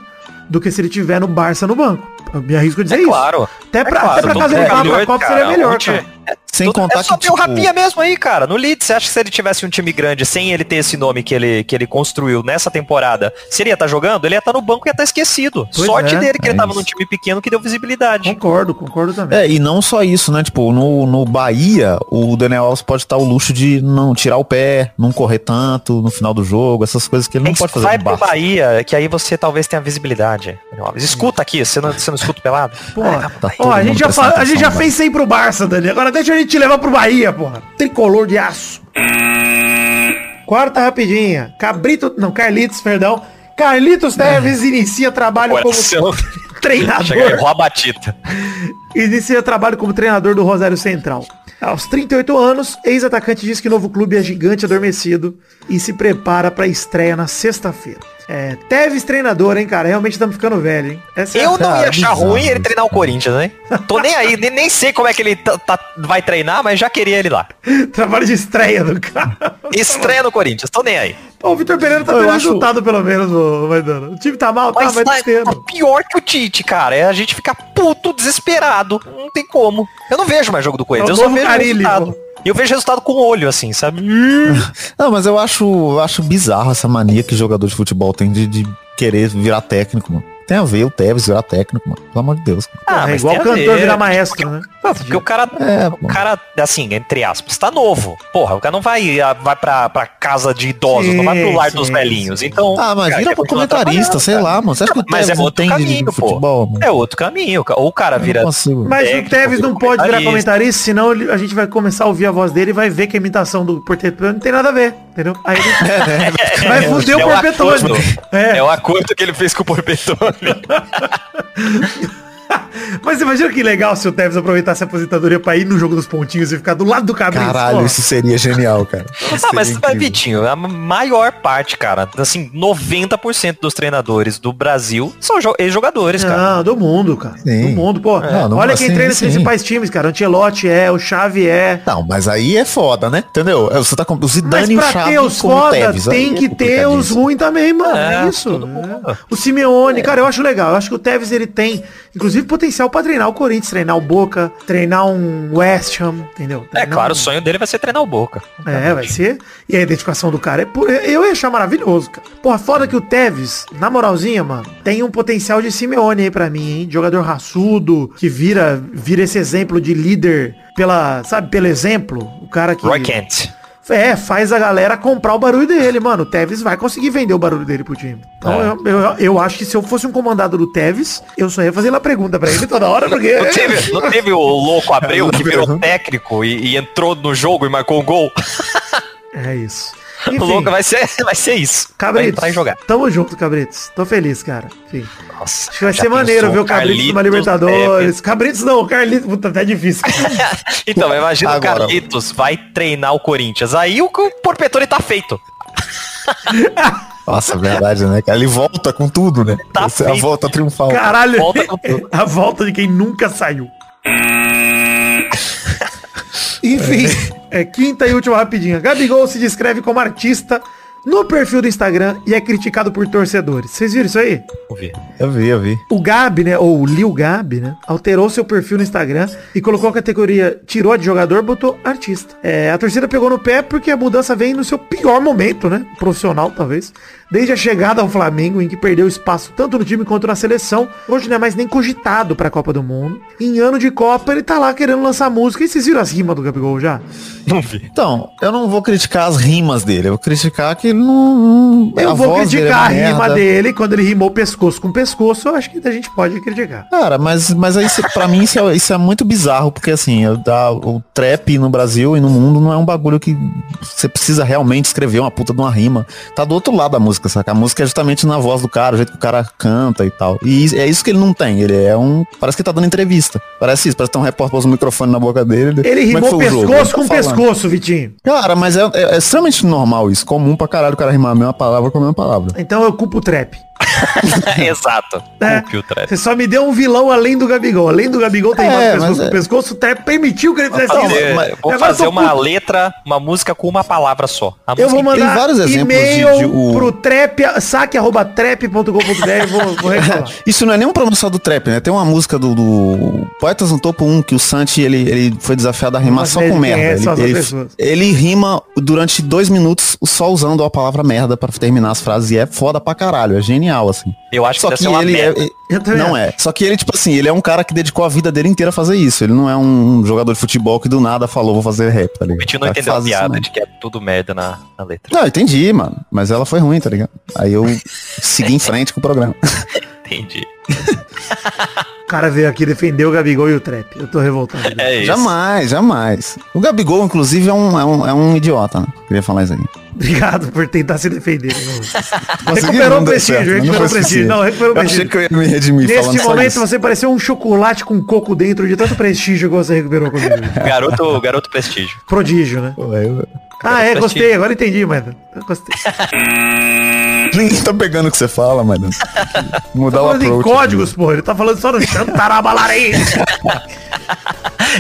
do que se ele tiver no Barça no banco. Eu me arrisco a dizer É isso. claro. Até pra, É claro, até pra todo caso ele vá pra Copa cara, seria melhor, onde- cara. Sem Tudo- contar é só que, ter o tipo, Rapinha mesmo aí, cara. No Leeds, você acha que se ele tivesse um time grande sem ele ter esse nome que ele, que ele construiu nessa temporada, se ele ia estar jogando, ele ia estar no banco e ia estar esquecido. Pois Sorte é, dele que é ele tava isso. num time pequeno que deu visibilidade. Concordo, concordo também. É, e não só isso, né? Tipo, no, no Bahia, o Daniel Alves pode estar o luxo de não tirar o pé, não correr tanto no final do jogo, essas coisas que ele não Mas pode fazer vai pro. Bahia, que aí você talvez tenha visibilidade. Daniel Alves. Escuta aqui, você não, você não escuta o pelado? Pô, Tá ó, todo a gente já, a gente já fez isso aí pro Barça, Dani. Agora deixa a gente te levar pro Bahia, porra. Tricolor de aço. Quarta rapidinha. Cabrito. Não, Carlitos, perdão. Carlitos Teves inicia trabalho como treinador. Chega aí, rouba a batita. Inicia trabalho como treinador do Rosário Central. Aos 38 anos, ex-atacante diz que o novo clube é gigante adormecido e se prepara para a estreia na sexta-feira. É, Teves treinador, hein, cara? Realmente estamos ficando velho, hein? Essa é Eu não Cara, ia achar bizarro ruim ele treinar o Corinthians, né? Tô nem aí, nem, nem sei como é que ele tá- tá- vai treinar, mas já queria ele lá. [laughs] trabalho de estreia do cara. Estreia no Corinthians, tô nem aí. Pô, o Vitor Pereira tá Eu tendo acho- resultado, pelo menos, ô, Maidana. O time tá mal, tá, Mas mas tá tá, tá pior que o Tite, cara. É a gente ficar puto, desesperado. Não tem como. Eu não vejo mais jogo do Corinthians, É eu só vejo Carille, resultado. E eu vejo resultado com o olho, assim, sabe? [laughs] Não, mas eu acho, eu acho bizarro essa mania que jogador de futebol tem de, de querer virar técnico, mano. Tem a ver o Tevez virar técnico, mano? Pelo amor de Deus. Ah, é mas igual o cantor virar maestro, né? Ah, Porque o cara, É, o cara, assim, entre aspas, tá novo. Porra, o cara não vai, ah, vai pra, pra casa de idosos, não vai pro Sim, lar sim, dos velhinhos. Então. Ah, mas cara, vira continuar comentarista, sei lá, mano. Você acha que o Mas Tevez é não outro caminho, de pô. futebol, mano? É outro caminho. Ou o cara vira. Mas o Tevez não pode virar comentarista. senão ele- a gente vai começar a ouvir a voz dele e vai ver que a imitação do Portetone não tem nada a ver, entendeu? Aí ele [laughs] [laughs] vai fuder é o um Porpetone. acordo. É. É o acordo que ele fez com o Porpetone. [laughs] Mas imagina que legal se o Tevez aproveitasse a aposentadoria pra ir no jogo dos pontinhos e ficar do lado do Cabrito. Caralho, Pô. isso seria genial, cara. Isso Ah, mas, incrível. Vitinho, a maior parte, cara, assim, 90% dos treinadores do Brasil são jo- ex-jogadores, cara. Não, do mundo, cara. Sim. Do mundo, pô. Não, não, Olha quem assim, treina os principais times, cara. O Ancelotti é, o Xavi é. Não, mas aí é foda, né? Entendeu? Você tá com o Mas Zidane e o pra Xavi ter os como foda, Tevez. Aí tem é que ter os ruins também, mano. É, É, isso. É. O Simeone, cara, eu acho legal. Eu acho que o Tevez, ele tem, inclusive, potencial pra treinar o Corinthians, treinar o Boca, treinar um West Ham, entendeu? É, Treinar claro, um- o sonho dele vai ser treinar o Boca. É, vai ser. E a identificação do cara é por... Eu ia achar maravilhoso, cara. Porra, foda que o Tevez, na moralzinha, mano, tem um potencial de Simeone aí pra mim, hein? Jogador raçudo, que vira, vira esse exemplo de líder pela, sabe, pelo exemplo. O cara que... Roy Kent. É, faz a galera comprar o barulho dele, mano. O Tevez vai conseguir vender o barulho dele pro time. Então É. eu, eu, eu acho que se eu fosse um comandado do Tevez, eu só ia fazer lá pergunta pra ele toda hora, porque. Não teve, [laughs] não teve o louco Abreu que virou técnico e, e entrou no jogo e marcou um gol? É isso. O Enfim, louco vai ser, [laughs] vai ser isso. Vai Cabritos. e jogar. Tamo junto, Cabritos. Tô feliz, cara. Enfim. Nossa, Acho que vai ser maneiro ver o Cabritos numa Libertadores. Cabritos não, o Carlitos. Puta, até difícil. [laughs] Então, imagina Agora- o Carlitos vai treinar o Corinthians. Aí o Porpetone tá feito. [laughs] Nossa, verdade, né, cara? Ele volta com tudo, né? Tá Essa é a volta triunfal. Caralho. Volta com tudo. a volta de quem nunca saiu. Enfim, é quinta e última rapidinha. Gabigol se descreve como artista no perfil do Instagram e é criticado por torcedores. Vocês viram isso aí? Vamos ver. Eu vi, eu vi. O Gabi, né, ou o Lil Gabi, né, alterou seu perfil no Instagram e colocou a categoria, tirou a de jogador, botou artista. É, a torcida pegou no pé porque a mudança vem no seu pior momento, né, profissional talvez, desde a chegada ao Flamengo, em que perdeu espaço tanto no time quanto na seleção, hoje não é mais nem cogitado pra Copa do Mundo. Em ano de Copa, ele tá lá querendo lançar música. E vocês viram as rimas do Gabigol já? Não vi. Então, eu não vou criticar as rimas dele, eu vou criticar que ele não. Eu a vou voz dele é criticar uma a rima merda. dele quando ele rimou pescoço com pescoço, eu acho que a gente pode criticar. Cara, mas, mas aí pra mim isso é, isso é muito bizarro, porque assim, eu- da- o trap no Brasil e no mundo não é um bagulho que você precisa realmente escrever uma puta de uma rima. Tá do outro lado da música, saca? A música é justamente na voz do cara, o jeito que o cara canta e tal. E é isso que ele não tem, ele é um. Parece que tá dando entrevista. Parece isso, parece que tem um repórter pôs o microfone na boca dele. Ele é rimou jogo? pescoço Ele tá com falando. pescoço, Vitinho. Cara, mas é, é- é extremamente normal isso. Comum pra caralho o cara rimar a mesma palavra com a mesma palavra. Então eu culpo o trap. [laughs] Exato. É. Culpe o trap. Você só me deu um vilão além do Gabigol. Além do Gabigol ter É, pescoço é. pescoço, o trap permitiu que ele fizesse Vou isso. fazer, mas- vou fazer uma puto. letra, uma música com uma palavra só. A Eu vou mandar vários exemplos e-mail de- de o- pro trap, saque arroba trap.com.br e vou, vou. [laughs] Isso não é nem um problema só do trap, né? Tem uma música do, do Poetas no Topo 1 que o Santi ele, ele foi desafiado a rimar Mas só ele com merda. conhece Ele, ele, ele rima durante dois minutos só usando a palavra merda pra terminar as frases e é foda pra caralho, é genial, assim. Eu acho que Só que uma ele é, também não é. Só que ele, tipo assim, ele é um cara que dedicou a vida dele inteira a fazer isso. Ele não é um jogador de futebol que do nada falou, vou fazer rap, tá ligado? O Vitinho não que entendeu a isso piada mesmo. de que é tudo merda na, na letra. Não, eu entendi, mano. Mas ela foi ruim, tá ligado? Aí eu segui em [laughs] frente com o programa. Entendi. [laughs] O cara veio aqui defender o Gabigol e o trap. Eu tô revoltado. É isso. Jamais, jamais. O Gabigol, inclusive, é um, é um, é um idiota, né? Queria falar isso aqui. Obrigado por tentar se defender. [laughs] Recuperou o prestígio, certo, recuperou o prestígio. Não, recuperou o Eu achei prestígio. que eu ia me redimir Neste momento isso. você pareceu um chocolate com coco dentro de tanto prestígio que você recuperou comigo. Garoto, garoto prestígio. Prodígio, né? Pô, eu- Ah, é, prestígio. gostei, agora entendi, mas eu gostei. [laughs] Ninguém tá pegando o que você fala, mas [laughs] mudar Tá o falando em approach. códigos, pô, ele tá falando só no chantarabalarei.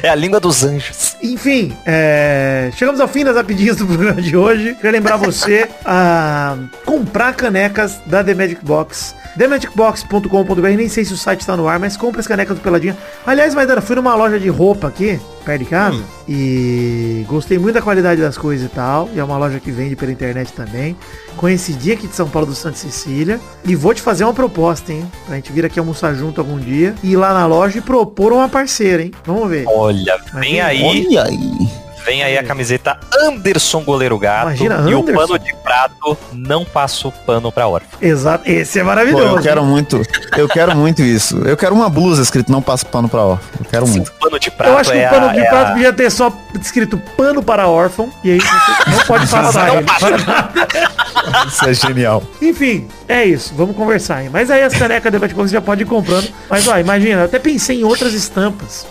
É a língua dos anjos. Enfim, é, chegamos ao fim das rapidinhas do [laughs] programa de hoje. Queria lembrar você a comprar canecas da The Magic Box. TheMagicBox.com.br, nem sei se o site tá no ar, mas compra as canecas do Peladinha. Aliás, Maidana, fui numa loja de roupa aqui, perto de casa, e gostei muito da qualidade das coisas e tal. E é uma loja que vende pela internet também. Coincidi aqui de São Paulo do Santa Cecília. E vou te fazer uma proposta, hein? Pra gente vir aqui almoçar junto algum dia. Ir lá na loja e propor uma parceira, hein? Vamos ver. Olha, Mas vem- aí, Olha aí. Vem aí a camiseta Anderson Goleiro Gato. Imagina, e o pano de prato não passa o pano pra órfão. Exato. Esse é Pô, maravilhoso. eu quero muito, eu quero muito isso. Eu quero uma blusa escrito não passa pano pra órfão. Eu quero Sim, muito. pano de prato Eu acho que é o pano a- de é prato a- podia ter só escrito pano para órfão. E aí você não [laughs] pode passar Não. [laughs] Isso é genial. Enfim, é isso. Vamos conversar, hein? Mas aí as canecas Debate Box já pode ir comprando. Mas ó, imagina, eu até pensei em outras estampas.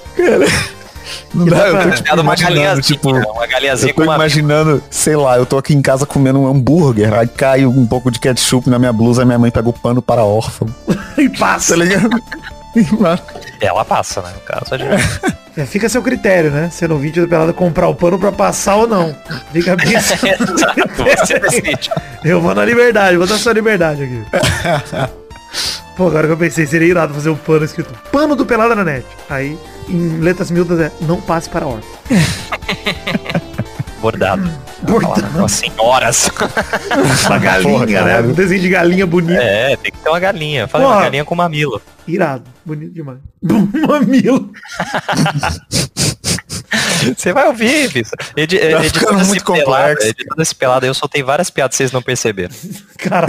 Não dá, eu tô tipo, uma imaginando, galinhazinha, tipo, uma galinhazinha eu com tô uma imaginando, sei lá, eu tô aqui em casa comendo um hambúrguer, aí cai um pouco de ketchup na minha blusa, aí minha mãe pega o pano para órfão. [laughs] E passa. Tá ligado? Ela passa, né? No caso, a gente... É, fica a seu critério, né? Sendo vídeo do Pelado comprar o pano pra passar ou não. Fica bem. [laughs] Eu vou na liberdade, vou dar sua liberdade aqui. [laughs] Pô, agora que eu pensei, seria irado fazer um pano escrito pano do Pelada na net. Aí, em letras miúdas é não passe para órfão. [laughs] Bordado. Bordado. Com as senhoras. [laughs] Uma galinha, Porra, né? Um desenho de galinha bonita. É, tem que ter uma galinha. Fala uma galinha com mamilo. Irado. Bonito demais. [laughs] Mamilo. Você vai ouvir, Vitor. Edi Tá editando muito complexo. editando esse pelado, eu soltei várias piadas que vocês não perceberam. Cara.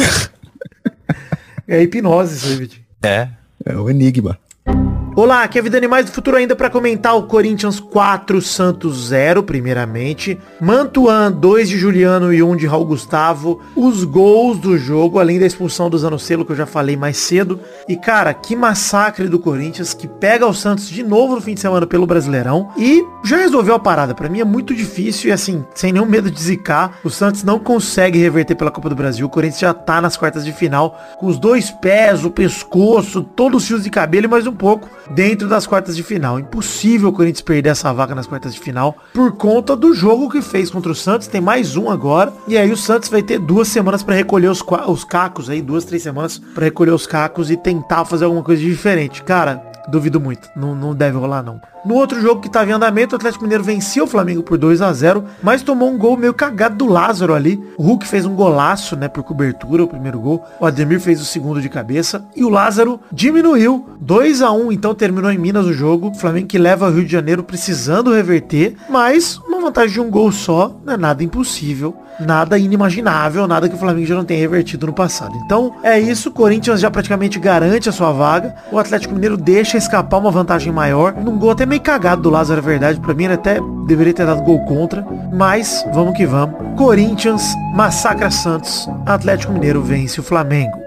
É hipnose isso aí. É. É o enigma. Olá, aqui é Vida Animais do Futuro ainda para comentar o Corinthians 4, Santos 0, primeiramente. Mantuan, 2 de Juliano e 1 de Raul Gustavo. Os gols do jogo, além da expulsão do Zanocelo, que eu já falei mais cedo. E, cara, que massacre do Corinthians, que pega o Santos de novo no fim de semana pelo Brasileirão. E já resolveu a parada. Pra mim é muito difícil e, assim, sem nenhum medo de zicar, o Santos não consegue reverter pela Copa do Brasil. O Corinthians já tá nas quartas de final, com os dois pés, o pescoço, todos os fios de cabelo e mais um pouco dentro das quartas de final. Impossível o Corinthians perder essa vaga nas quartas de final por conta do jogo que fez contra o Santos. Tem mais um agora. E aí o Santos vai ter duas semanas pra recolher os, os cacos aí, duas, três semanas pra recolher os cacos e tentar fazer alguma coisa diferente. Cara, duvido muito. Não, não deve rolar não. No outro jogo que estava em andamento, o Atlético Mineiro venceu o Flamengo por 2 a 0 mas tomou um gol meio cagado do Lázaro ali. O Hulk fez um golaço, né, por cobertura, o primeiro gol. O Ademir fez o segundo de cabeça. E o Lázaro diminuiu 2 a 1 então terminou em Minas o jogo. O Flamengo que leva o Rio de Janeiro precisando reverter, mas uma vantagem de um gol só não é nada impossível. Nada inimaginável, nada que o Flamengo já não tenha revertido no passado. Então é isso, o Corinthians já praticamente garante a sua vaga. O Atlético Mineiro deixa escapar uma vantagem maior. Num gol até meio cagado do Lázaro, é verdade. Pra mim ele até deveria ter dado gol contra. Mas vamos que vamos. Corinthians massacra Santos. Atlético Mineiro vence o Flamengo.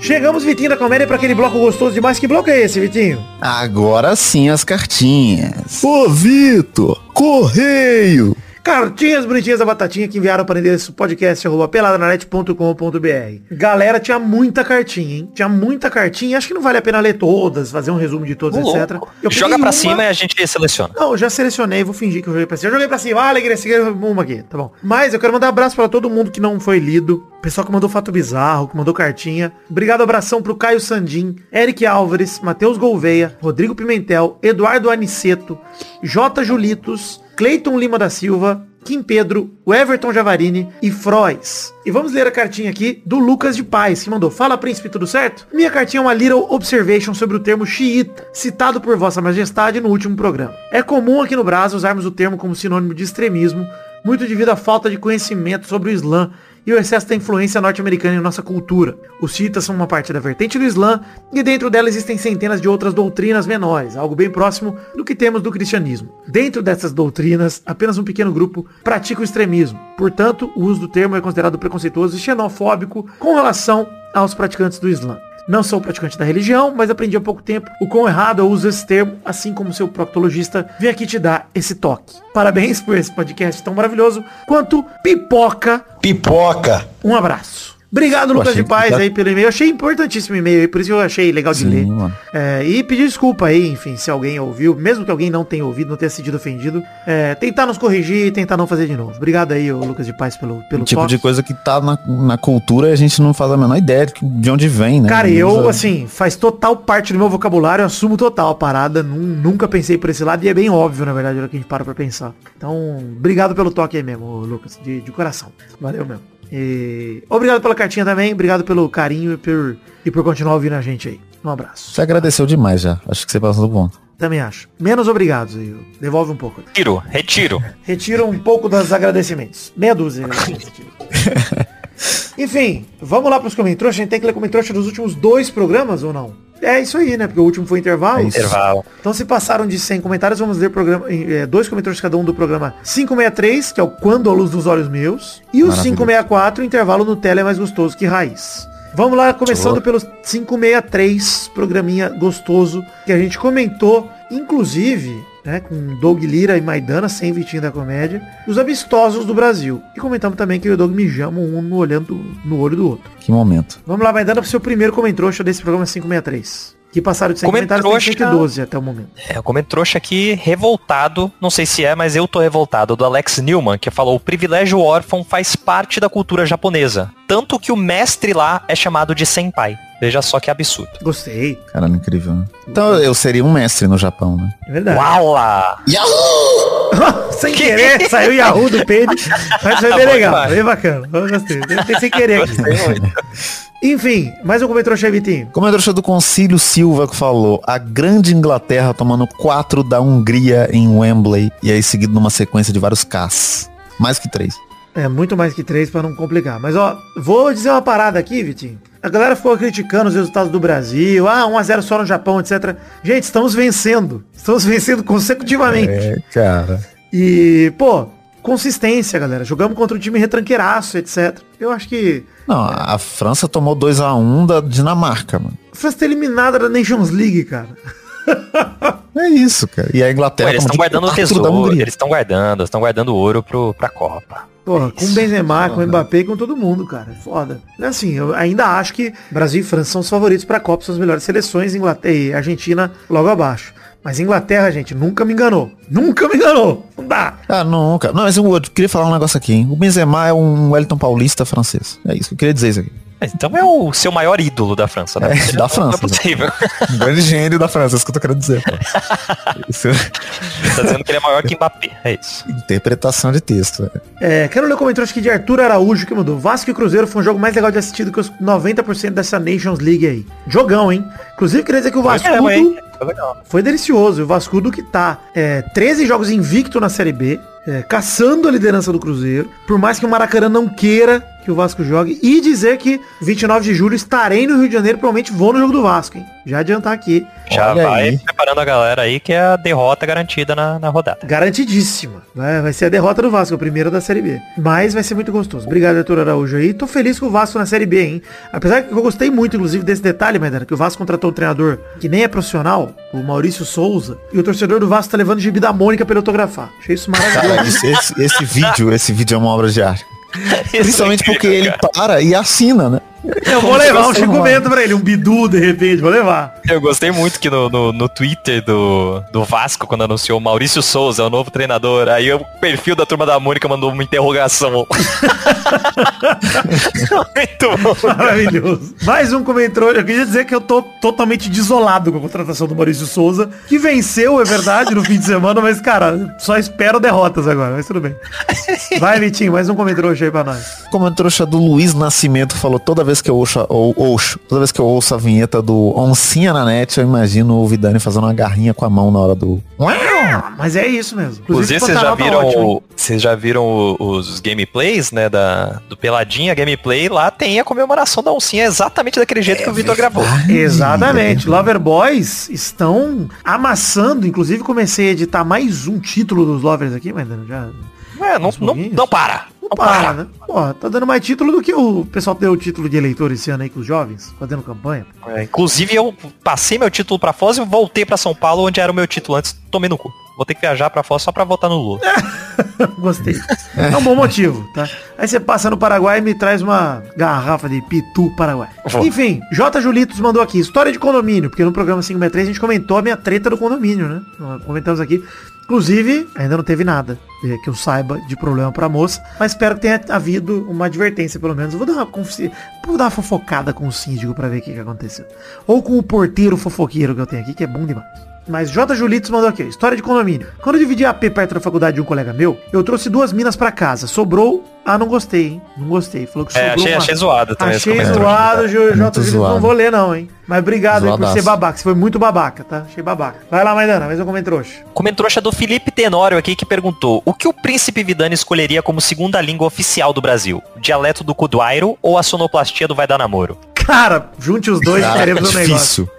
Chegamos, Vitinho da Comédia, para aquele bloco gostoso demais. Que bloco é esse, Vitinho? Agora sim as cartinhas. Ô, Vitor, correio. Cartinhas bonitinhas da Batatinha que enviaram para endereço podcast arroba peladananet.com.br. Galera, tinha muita cartinha, hein? Tinha muita cartinha. Acho que não vale a pena ler todas, fazer um resumo de todas, etc. Joga uma- cima e a gente seleciona. Não, eu já selecionei, vou fingir que eu joguei pra cima. Eu joguei pra cima, ah, alegria, seguir uma aqui, tá bom. Mas eu quero mandar abraço pra todo mundo que não foi lido. Pessoal que mandou fato bizarro, que mandou cartinha. Obrigado, abração pro Caio Sandim, Eric Álvares, Matheus Gouveia, Rodrigo Pimentel, Eduardo Aniceto, J. Julitos, Cleiton Lima da Silva, Kim Pedro, o Everton Javarini e Frois. E vamos ler a cartinha aqui do Lucas de Paz, que mandou Fala Príncipe, tudo certo? Minha cartinha é uma little observation sobre o termo xiita, citado por Vossa Majestade no último programa. É comum aqui no Brasil usarmos o termo como sinônimo de extremismo, muito devido à falta de conhecimento sobre o Islã e o excesso da influência norte-americana em nossa cultura. Os xiitas são uma parte da vertente do Islã e dentro dela existem centenas de outras doutrinas menores, algo bem próximo do que temos do cristianismo. Dentro dessas doutrinas, apenas um pequeno grupo pratica o extremismo. Portanto, o uso do termo é considerado preconceituoso e xenofóbico com relação aos praticantes do Islã. Não sou praticante da religião, mas aprendi há pouco tempo o quão errado eu uso esse termo, assim como seu proctologista vem aqui te dar esse toque. Parabéns por esse podcast tão maravilhoso quanto pipoca Pipoca. um abraço. Obrigado, Lucas de Paz, aí pelo e-mail. Eu achei importantíssimo o e-mail por isso eu achei legal de ler. Sim, mano. É, e pedir desculpa aí, enfim, se alguém ouviu, mesmo que alguém não tenha ouvido, não tenha se sentido ofendido, é, tentar nos corrigir e tentar não fazer de novo. Obrigado aí, Lucas de Paz, pelo, pelo O tipo toque. de coisa que tá na, na cultura e a gente não faz a menor ideia de, onde vem, né? Cara, eu, usa- assim, faz total parte do meu vocabulário, eu assumo total a parada, nun- nunca pensei por esse lado e é bem óbvio, na verdade, na hora que a gente para pra pensar. Então, obrigado pelo toque aí mesmo, Lucas, de, de coração. Valeu mesmo. E obrigado pela cartinha também, obrigado pelo carinho e por, e por continuar ouvindo a gente aí. Um abraço. Você agradeceu demais já. Acho que você passou do ponto. Também acho. Menos obrigados aí. Devolve um pouco. Retiro, retiro. Retira um pouco dos agradecimentos. Meia dúzia. né? [laughs] Enfim, vamos lá pros comentários. A gente tem que ler comentários dos últimos dois programas ou não? É isso aí, né? Porque o último foi intervalo. É. Intervalo. Então se passaram de 100 comentários, vamos ler programa, eh, dois comentários cada um do programa 563, que é o Quando a Luz dos Olhos Meus, e o Maravilhoso. 564, intervalo Nutella é mais gostoso que raiz. Vamos lá, começando pelo 563, programinha gostoso, que a gente comentou, inclusive, né, com Doug Lira e Maidana, sem Vitinho da Comédia, os amistosos do Brasil. E comentamos também que eu e o Doug mijamos um no olhando no olho do outro. Que momento. Vamos lá, Maidana, pro seu primeiro comentrouxa desse programa 563. Que passaram de 100 comentários, tem Comentrouxa- 112 até o momento. É, eu comentrouxa aqui revoltado, não sei se é, mas eu tô revoltado, do Alex Newman, que falou, o privilégio órfão faz parte da cultura japonesa. Tanto que o mestre lá é chamado de senpai. Veja só que absurdo. Gostei. Caralho, incrível, né? Então eu seria um mestre no Japão, né? É verdade. Uala! [laughs] sem querer, saiu Yahoo do peito. Mas foi bem Bom legal, bem bacana. Eu gostei. Eu Tem sem querer aqui. Enfim, mais um comentrouxa aí, Vitinho. Comentário do Concílio Silva que falou a grande Inglaterra tomando 4 da Hungria em Wembley e aí seguido numa sequência de vários Ks. Mais que três. É, muito mais que três pra não complicar. Mas ó, vou dizer uma parada aqui, Vitinho. A galera ficou criticando os resultados do Brasil. Ah, 1x0 só no Japão, etc. Gente, estamos vencendo. Estamos [laughs] vencendo consecutivamente. É, cara. E, pô, consistência, galera. Jogamos contra um time retranqueiraço, etc. Eu acho que Não, a França tomou 2 a 1 da Dinamarca, mano. a França tá eliminada da Nations League, cara. [laughs] É isso, cara. E a Inglaterra Pô, eles estão guardando o 4 da tesouro, eles estão guardando, estão guardando ouro pro, pra Copa. Porra, com o. Benzema, com o Mbappé e com todo mundo, cara. É foda. É assim, eu ainda acho que Brasil e França são os favoritos pra Copa, são as melhores seleções, Inglaterra e Argentina logo abaixo. Mas Inglaterra, gente, nunca me enganou. Nunca me enganou. Não dá. Ah, nunca. Não, mas eu, eu queria falar um negócio aqui, hein? O Benzema é um Wellington Paulista francês. É isso que eu queria dizer isso aqui. Então é o seu maior ídolo da França, né? É, da França, Não é possível. Um grande gênio da França, é isso que eu tô querendo dizer, pô. [laughs] Isso tá dizendo que ele é maior que Mbappé. É isso. interpretação de texto. é. É, quero ler o comentário aqui de Arthur Araújo que mandou. Vasco e Cruzeiro foi um jogo mais legal de assistir do que os 90% dessa Nations League aí. Jogão, hein? Inclusive, queria dizer que o Vasco? Foi delicioso. O Vascudo que tá é, 13 jogos invicto na Série B, é, caçando a liderança do Cruzeiro. Por mais que o Maracanã não queira que o Vasco jogue. E dizer que 29 de julho estarei no Rio de Janeiro, provavelmente vou no jogo do Vasco, hein? Já adiantar aqui. Já Olha vai aí. preparando a galera aí que é a derrota garantida na, na rodada. Garantidíssima. Vai, vai ser a derrota do Vasco, a primeira da Série B. Mas vai ser muito gostoso. Obrigado, Arthur Araújo aí. Tô feliz com o Vasco na Série B, hein? Apesar que eu gostei muito, inclusive, desse detalhe, Maidana, que o Vasco contratou um treinador que nem é profissional, o Maurício Souza, e o torcedor do Vasco tá levando o gibi da Mônica pra ele autografar. Achei isso maravilhoso. Cara, esse, esse- esse vídeo, esse vídeo é uma obra de arte. Principalmente porque ele para e assina, né? Eu vou levar um chicumento pra ele, um bidu de repente, vou levar. Eu gostei muito que no, no, no Twitter do, do Vasco, quando anunciou Maurício Souza, o novo treinador, aí o perfil da turma da Mônica mandou uma interrogação. [laughs] muito bom. Maravilhoso. Mais um comentário. Eu queria dizer que eu tô totalmente desolado com a contratação do Maurício Souza, que venceu, é verdade, no fim de semana, mas, cara, só espero derrotas agora, mas tudo bem. Vai, Vitinho, mais um comentário aí pra nós. Como a trouxa do Luiz Nascimento falou, toda vez que eu ouço, ou, ouço, toda vez que eu ouço a vinheta do Oncinha na net, eu imagino o Vidani fazendo uma garrinha com a mão na hora do. Mas é isso mesmo. Inclusive, vocês já tá viram, o- vocês já viram os gameplays, né, da, do Peladinha Gameplay, lá tem a comemoração da oncinha exatamente daquele jeito que o Vitor gravou. Exatamente. Lover Boys estão amassando. Inclusive, comecei a editar mais um título dos Lovers aqui, mas já. É, não, não, não para. Não para, né? Pô, tá dando mais título do que o pessoal deu o título de eleitor esse ano aí com os jovens, fazendo campanha. É, inclusive, eu passei meu título pra Foz e voltei pra São Paulo, onde era o meu título antes, tomei no cu. Vou ter que viajar pra fora só pra votar no Lula. [laughs] Gostei. É um bom motivo, tá? Aí você passa no Paraguai e me traz uma garrafa de Pitu Paraguai. Vou. Enfim, J. Julitos mandou aqui, história de condomínio, porque no programa 563 a gente comentou a minha treta do condomínio, né? Comentamos aqui. Inclusive, ainda não teve nada é, que eu saiba de problema pra moça, mas espero que tenha havido uma advertência, pelo menos. Vou dar uma, vou dar uma fofocada com o síndico pra ver o que aconteceu. Ou com o porteiro fofoqueiro que eu tenho aqui, que é bom demais. Mas J. Julitos mandou aqui, história de condomínio. Quando eu dividi a AP perto da faculdade de um colega meu, eu trouxe duas minas pra casa. Sobrou. Ah, não gostei, hein? Não gostei. Falou que É, sobrou achei, uma- achei zoado também. Achei zoado, J. Julitos. Não vou ler, não, hein? Mas obrigado aí por ser babaca. Você foi muito babaca, tá? Achei babaca. Vai lá, Maidana, mais um comentário trouxa. Comentrouxa do Felipe Tenório aqui que perguntou o que o príncipe Vidani escolheria como segunda língua oficial do Brasil? Dialeto do Cuduairo ou a sonoplastia do Vai Dar Namoro? Cara, junte os dois e teremos um negócio.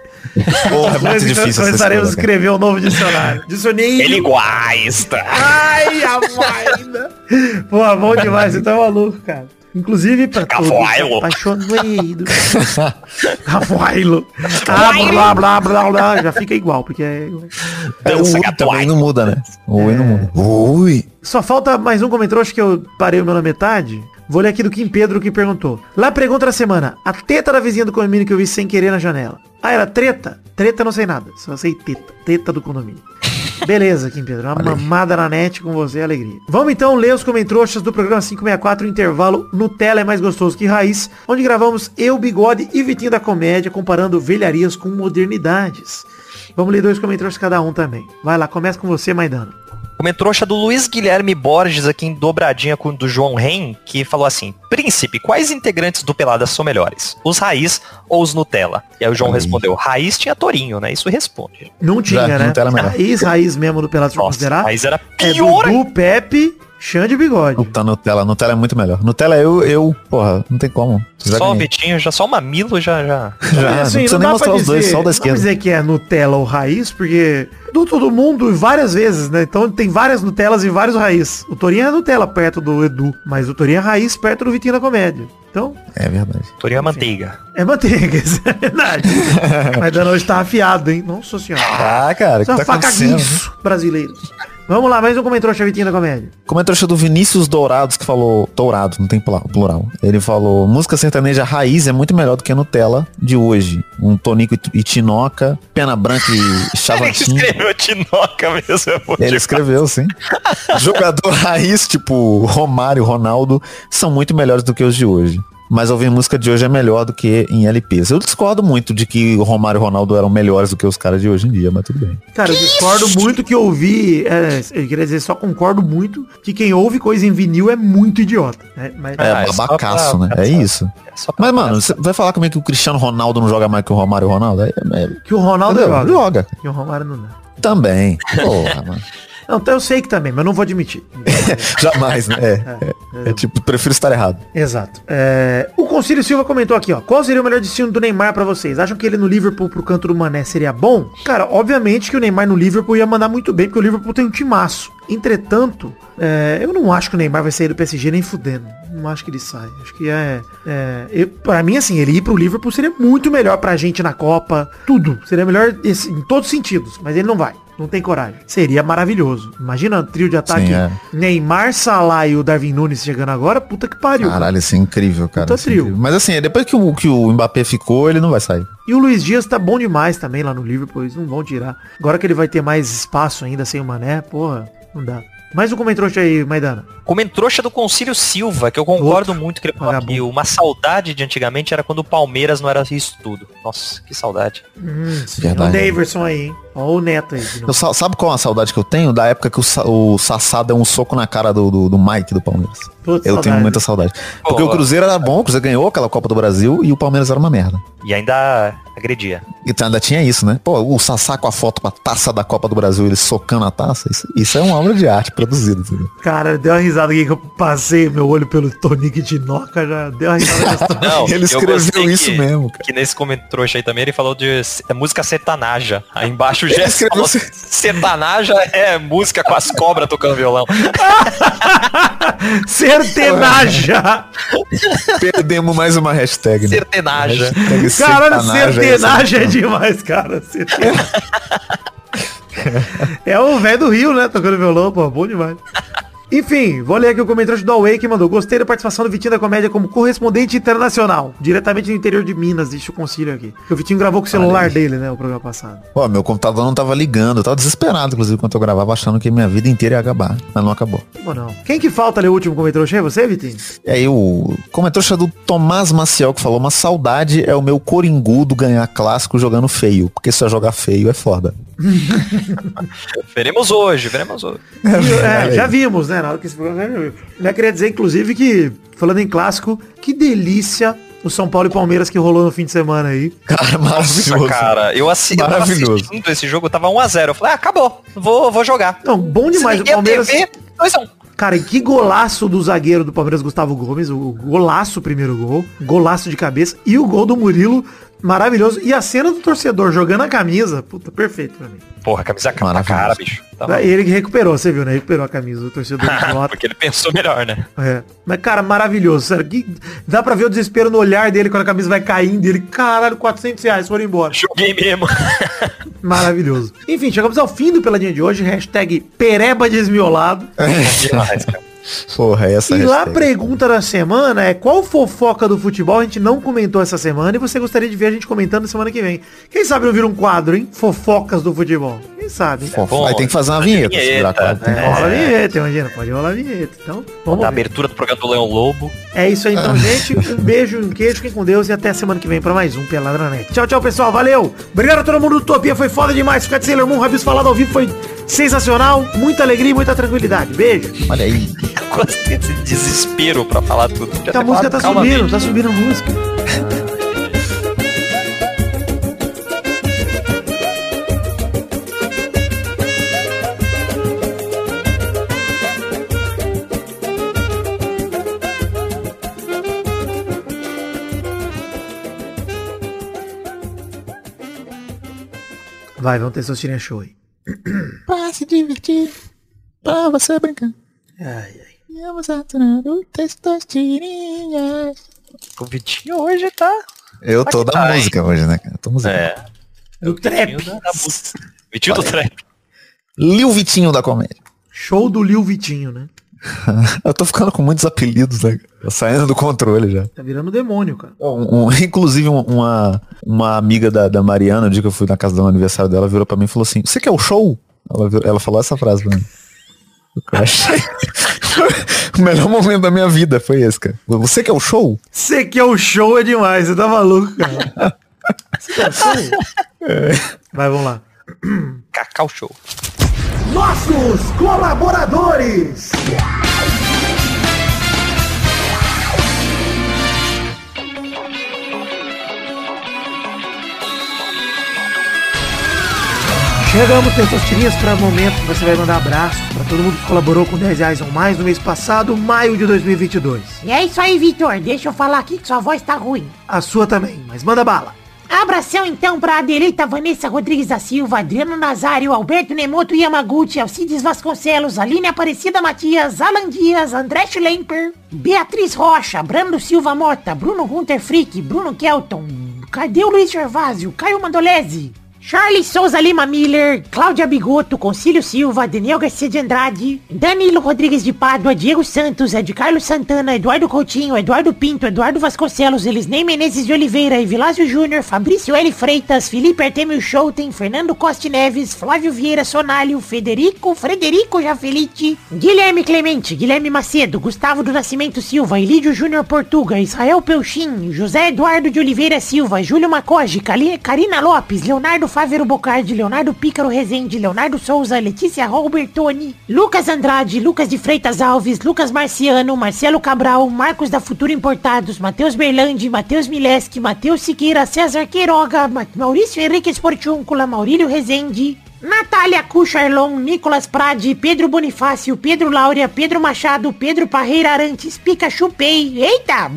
Porra, é muito difícil essa começaremos a cara. escrever um novo dicionário. Dicionário. Ele guasta. Ai, a vaina. Pô, bom demais, você tá maluco, cara. Inclusive pra todos Rafaelo. apaixonados. Rafaelo. Ah, blá, blá, blá, blá. Já fica igual, porque é... É, o Dança Ui Gatuai. também não muda, né? O Ui não muda. Ui. Só falta mais um comentário, acho que eu parei o meu na metade. Vou ler aqui do Kim Pedro que perguntou. Lá pergunta da semana. A teta da vizinha do condomínio que eu vi sem querer na janela. Ah, era treta? Treta não sei nada. Só sei teta. Teta do condomínio. [laughs] Beleza, Kim Pedro. Uma mamada na net com você, alegria. Vamos então ler os comentários do programa 564, intervalo Nutella é mais gostoso que raiz, onde gravamos eu, Bigode e Vitinho da Comédia, comparando velharias com modernidades. Vamos ler dois comentários cada um também. Vai lá, começa com você, Maidana. Comentrouxa do Luiz Guilherme Borges aqui em dobradinha com o do João Ren, que falou assim, Príncipe, quais integrantes do Pelada são melhores? Os Raiz ou os Nutella? E aí o João Aí. respondeu, Raiz tinha Torinho, né? Isso responde. Não tinha, Já, né? Nutella é. Raiz, raiz mesmo do Pelado pra Nossa, considerar. Raiz era É pior Dudu, Pepe, Xande e Bigode. Puta, Nutella. Nutella é muito melhor. Nutella eu, eu, porra, não tem como. Só o. Vitinho, já só o Mamilo já, já. Já, Assim, não precisa nem dá mostrar pra os dois, dizer- só o da Não esquerda. dizer que é Nutella ou raiz, porque do todo mundo várias vezes, né? Então tem várias Nutellas e vários raiz. O Torinho é Nutella perto do Edu, mas o Torinho é raiz perto do Vitinho da Comédia. Então, É verdade. Torinho é manteiga. é manteiga, [laughs] isso é verdade. [laughs] mas dando hoje tá afiado, hein? Nossa senhora. Ah, cara, Isso que é tá faca guinso, brasileiros. Vamos lá, mais um comentário Vitinho da Comédia. Comentário do Vinícius Dourados que falou. Dourado, não tem plural. Ele falou: música sertaneja raiz é muito melhor do que a Nutella de hoje. Um tonico e tinoca, pena branca e Ele chavatinho. escreveu Tinoca mesmo. é Ele escreveu, sim. Jogador [laughs] raiz, tipo Romário, Ronaldo, são muito melhores do que os de hoje. Mas ouvir música de hoje é melhor do que em LPs. Eu discordo muito de que o Romário e o Ronaldo eram melhores do que os caras de hoje em dia, mas tudo bem. Cara, eu discordo muito que ouvi. É, eu queria dizer, só concordo muito que quem ouve coisa em vinil é muito idiota. Né? Mas, É, Ah, é babacaço, pra- né? É isso. É Mas, mano, você vai falar comigo que o Cristiano Ronaldo não joga mais que o Romário e o Ronaldo? É, é, que o Ronaldo joga. joga. Que o Romário não dá. Também. Porra, mano. [laughs] Não, então eu sei que também, mas não vou admitir. [laughs] Jamais, né? É, é, é tipo, prefiro estar errado. Exato. É, o Concílio Silva comentou aqui, ó. Qual seria o melhor destino do Neymar pra vocês? Acham que ele no Liverpool pro canto do Mané seria bom? Cara, obviamente que o Neymar no Liverpool ia mandar muito bem, porque o Liverpool tem um timaço. Entretanto, é, eu não acho que o Neymar vai sair do PSG nem fudendo. Não acho que ele sai. Acho que é. é eu, pra mim, assim, ele ir pro Liverpool seria muito melhor pra gente na Copa. Tudo. Seria melhor esse- em todos os sentidos. Mas ele não vai. Não tem coragem. Seria maravilhoso. Imagina o trio de ataque. Sim, é. Neymar, Salah e o Darwin Nunes chegando agora. Puta que pariu. cara. Caralho, isso é incrível, cara. Puta é trio. Mas assim, depois que o, que o Mbappé ficou, ele não vai sair. E o Luiz Dias tá bom demais também lá no Liverpool, eles não vão tirar. Agora que ele vai ter mais espaço ainda sem o Mané, porra, não dá. Mais um comentário aí, Maidana. Comentrouxa do Concílio Silva, que eu concordo muito que ele falou aqui. Uma saudade de antigamente era quando o Palmeiras não era isso tudo. Nossa, que saudade. Hum, Verdade. o Daverson aí, hein? Ó o Neto aí. Eu sa- sabe qual é a saudade que eu tenho? Da época que o, o Sassá deu um soco na cara do, do, do Mike do Palmeiras. Putz, Eu tenho saudade. muita saudade. Porque Pô. o Cruzeiro era bom, o Cruzeiro ganhou aquela Copa do Brasil e o Palmeiras era uma merda. E ainda agredia. Então ainda tinha isso, né? Pô, o Sassá com a foto com a taça da Copa do Brasil, ele socando a taça, isso, isso é uma obra de arte entendeu? Cara, deu uma risada aqui que eu passei meu olho pelo Tonique de Noca, já deu uma risada. Não, Ele eu escreveu isso que- mesmo, cara. Que nesse comentário aí também ele falou de é música sertanaja. Aí embaixo o Jess escreveu falou se- sertanaja é música com as cobras tocando violão. [laughs] Sertenaja! Perdemos mais uma hashtag, né? Sertenaja. Caralho, sertenaja é demais, cara. Sertenaja. [laughs] [laughs] é o velho do Rio, né? Tocando violão, pô, bom demais. Enfim, vou ler aqui o comentário do Away que mandou. Gostei da participação do Vitinho da Comédia como correspondente internacional, diretamente do interior de Minas, deixa o concílio aqui. Porque o Vitinho gravou com o celular dele, né, o programa passado. Pô, meu computador não tava ligando. Eu tava desesperado, inclusive, quando eu gravava, achando que minha vida inteira ia acabar. Mas não acabou. Ou não. Quem que falta ler o último comentário? É você, Vitinho? E aí o comentário do Tomás Maciel que falou, uma saudade é o meu coringudo ganhar clássico jogando feio. Porque só jogar feio é foda. [laughs] Veremos hoje, veremos hoje. É, já vimos, né? Na hora que esse programa já viu. Eu queria dizer, inclusive, que, falando em clássico, que delícia o São Paulo e Palmeiras que rolou no fim de semana aí. Cara, maravilhoso. Cara, eu, assi Maravilhoso. assistindo esse jogo, tava 1x0. Eu falei, ah, acabou, vou, vou jogar. Não, bom demais. O Palmeiras. TV, 2x1. Cara, e que golaço do zagueiro do Palmeiras, Gustavo Gomes. O golaço, primeiro gol. Golaço de cabeça. E o gol do Murilo, maravilhoso. E a cena do torcedor jogando a camisa. Puta, perfeito pra mim. Porra, a camisa Maravilhoso. cara, bicho. Tá E ele que recuperou, você viu, né? Recuperou a camisa do torcedor. [laughs] Porque ele pensou melhor, né? É. Mas, cara, maravilhoso. Sério, que... dá pra ver o desespero no olhar dele quando a camisa vai caindo. Ele, caralho, 400 reais, foram embora. Joguei mesmo. [laughs] Maravilhoso. Enfim, chegamos ao fim do Peladinha de hoje. Hashtag Pereba Desmiolado. Demais, cara. Porra, essa E lá a hashtag. pergunta da semana é qual fofoca do futebol a gente não comentou essa semana e você gostaria de ver a gente comentando semana que vem. Quem sabe não vira um quadro, hein? Fofocas do futebol. Quem sabe? Fofa. bom. Aí tem que fazer uma vinheta. quadro, tem É, rola a vinheta, imagina. Pode rolar a vinheta. Então, vamos Da abertura do programa do Leão Lobo. É isso aí então, gente. Um [laughs] beijo, um queijo, fiquem com Deus e até semana que vem pra mais um Peladranet. Tchau, tchau, pessoal. Valeu. Obrigado a todo mundo do Utopia. Foi foda demais. Ficar de Sailor Moon, Rabis falado ao vivo foi sensacional. Muita alegria e muita tranquilidade. Beijo. Olha aí. [laughs] Eu gostei desse desespero pra falar tudo. Podia a música tá subindo, tá subindo a música. [laughs] Vai, vamos ter seus tirinhas show aí. [clears throat] Pra se divertir, pra você brincar. Ai, ai. Vamos aturar o texto das tirinhas. O Vitinho hoje tá... Eu tô da tá, hein? música hoje, né, cara? Tô musical. É. O trap. Da música. Vitinho do trap. Lil Vitinho da comédia. Show do Lil Vitinho, né? [laughs] Eu tô ficando com muitos apelidos, né? Tô saindo do controle já. Tá virando demônio, cara. Um- um- inclusive, um- uma, uma amiga da, da Mariana, no dia que eu fui na casa do aniversário dela, virou pra mim e falou assim, você quer o show? Ela, virou- ela falou essa frase pra mim. Eu achei. [laughs] o melhor momento da minha vida foi esse, cara. Você quer o show? Você que é o show é demais, você tá maluco, cara. [laughs] Você quer o show? Vai, vamos lá. Cacau Show. Nossos colaboradores. Chegamos, Testosterinhas, para o momento que você vai mandar abraço para todo mundo que colaborou com 10 reais ou mais no mês passado, maio de 2022. E é isso aí, Vitor. Deixa eu falar aqui que sua voz tá ruim. A sua também, mas manda bala. Abração então pra Adelita Vanessa Rodrigues da Silva, Adriano Nazário, Alberto Nemoto Yamaguchi, Alcides Vasconcelos, Aline Aparecida Matias, Alan Dias, André Schlemper, Beatriz Rocha, Brando Silva Mota, Bruno Gunter Frick, Bruno Kelton, cadê o Luiz Gervásio, Caio Mandolese, Charles Souza Lima Miller, Cláudia Bigoto, Concílio Silva, Daniel Garcia de Andrade, Danilo Rodrigues de Pádua, Diego Santos, Ed Carlos Santana, Eduardo Coutinho, Eduardo Pinto, Eduardo Vasconcelos, Elisnei Menezes de Oliveira, Evilásio Júnior, Fabrício L. Freitas, Felipe Artemio Schouten, Fernando Costa Neves, Flávio Vieira Sonalho, Federico, Frederico Jafelite, Guilherme Clemente, Guilherme Macedo, Gustavo do Nascimento Silva, Elídio Júnior Portuga, Israel Peuchim, José Eduardo de Oliveira Silva, Júlio Macoge, Karina Lopes, Leonardo Fávero Bocardi, Leonardo Pícaro Rezende, Leonardo Souza, Letícia Robertoni, Lucas Andrade, Lucas de Freitas Alves, Lucas Marciano, Marcelo Cabral, Marcos da Futuro Importados, Matheus Berlandi, Matheus Mileski, Matheus Siqueira, César Queiroga, Ma- Maurício Henrique Esportiúncula, Maurílio Rezende, Natália Cucharlon, Nicolas Prade, Pedro Bonifácio, Pedro Laura, Pedro Machado, Pedro Parreira Arantes, Pikachu Pay, eita,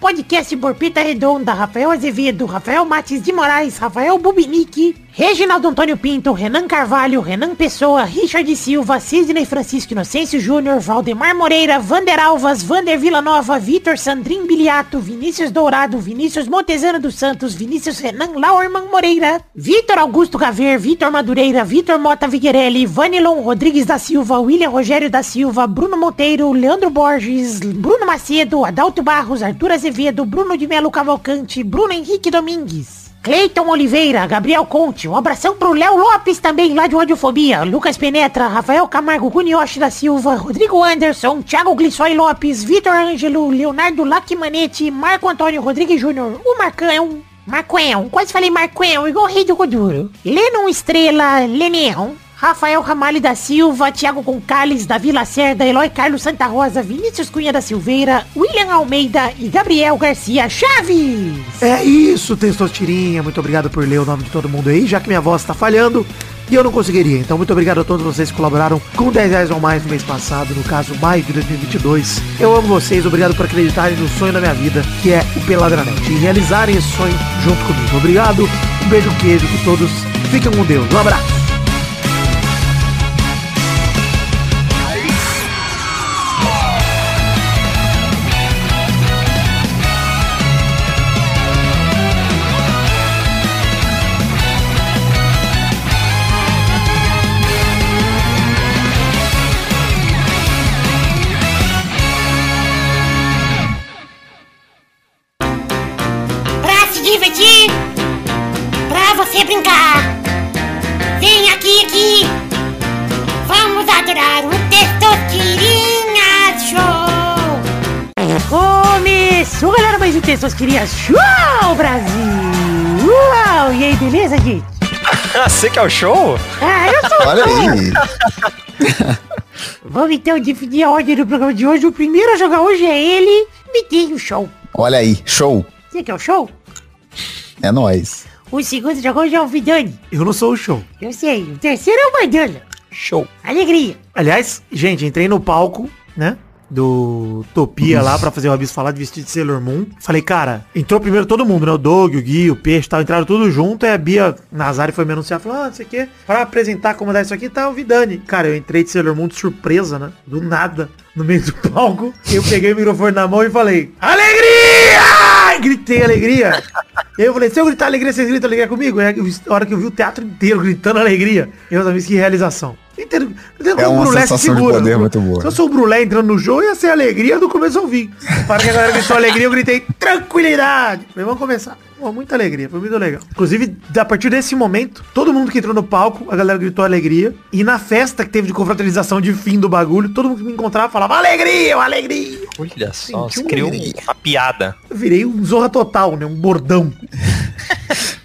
podcast Borpeta Redonda, Rafael Azevedo, Rafael Mates de Moraes, Rafael Bubinique, Reginaldo Antônio Pinto, Renan Carvalho, Renan Pessoa, Richard Silva, Sidney Francisco Inocêncio Júnior, Valdemar Moreira, Vander Alvas, Vander Villanova, Vitor Sandrin Biliato, Vinícius Dourado, Vinícius Montezano dos Santos, Vinícius Renan Lauerman Moreira, Vitor Augusto Gaver, Vitor Madureira, Vitor Mota Viguerelli, Vanilon Rodrigues da Silva, William Rogério da Silva, Bruno Monteiro, Leandro Borges, Bruno Macedo, Adalto Barros, Arthur Azevedo, Bruno de Melo Cavalcante, Bruno Henrique Domingues. Cleiton Oliveira, Gabriel Conte, um abração pro Léo Lopes também, lá de Radiofobia, Lucas Penetra, Rafael Camargo, Gunioshi da Silva, Rodrigo Anderson, Thiago Glissói Lopes, Vitor Ângelo, Leonardo Lacmanete, Marco Antônio Rodrigues Júnior, o Marcão, Marcoão, quase falei Marcoão, igual o rei do Goduro, Lennon Estrela, Leneão, Rafael Ramalho da Silva, Thiago Concales, Davi Lacerda, Eloy Carlos Santa Rosa, Vinícius Cunha da Silveira, William Almeida e Gabriel Garcia Chaves. É isso, Testostirinha. Muito obrigado por ler o nome de todo mundo aí, já que minha voz tá falhando. E eu não conseguiria. Então, muito obrigado a todos vocês que colaboraram com 10 reais ou mais no mês passado, no caso, maio de 2022. Eu amo vocês, obrigado por acreditarem no sonho da minha vida, que é o Peladranet, e realizarem esse sonho junto comigo. Obrigado, um beijo, queijo, que todos fiquem com Deus. Um abraço. Um Testosterinha Show, Brasil! Uau! E aí, beleza, gente? [laughs] Você que é o show? Ah, eu sou Olha aí. [laughs] Vamos então definir a ordem do programa de hoje. O primeiro a jogar hoje é ele, Mitinho Show. Olha aí, show. Você que é o show? É nóis. O segundo a jogar hoje é o Vidani. Eu não sou o show. Eu sei. O terceiro é o Mandana. Show. Alegria. Aliás, gente, entrei no palco, né? Do Topia lá pra fazer o Abismo falar de vestido de Sailor Moon. Falei, cara, entrou primeiro todo mundo, né? O Doug, o Gui, o Peixe tal, entraram tudo junto. Aí a Bia Nazari foi me anunciar, falou, ah, não sei o quê. Pra apresentar como dar isso aqui, tá o Vidani. Cara, eu entrei de Sailor Moon de surpresa, né? Do nada, no meio do palco. Eu peguei o microfone na mão e falei, alegria! Gritei alegria. Aí eu falei, se eu gritar alegria, vocês gritam alegria comigo? É a hora que eu vi o teatro inteiro gritando alegria. Eu também que realização. É uma sensação de poder muito boa. Se eu sou o Brulé entrando no jogo, ia ser alegria do começo ao fim. Para que a galera gritou alegria, eu gritei tranquilidade. Falei, vamos começar. Pô, muita alegria, foi muito legal. Inclusive, a partir desse momento, todo mundo que entrou no palco, a galera gritou alegria. E na festa que teve de confraternização de fim do bagulho, todo mundo que me encontrava falava alegria, alegria. Olha só, Senti você criou alegria. uma piada. Eu virei um zorra total, né? Um bordão. [laughs]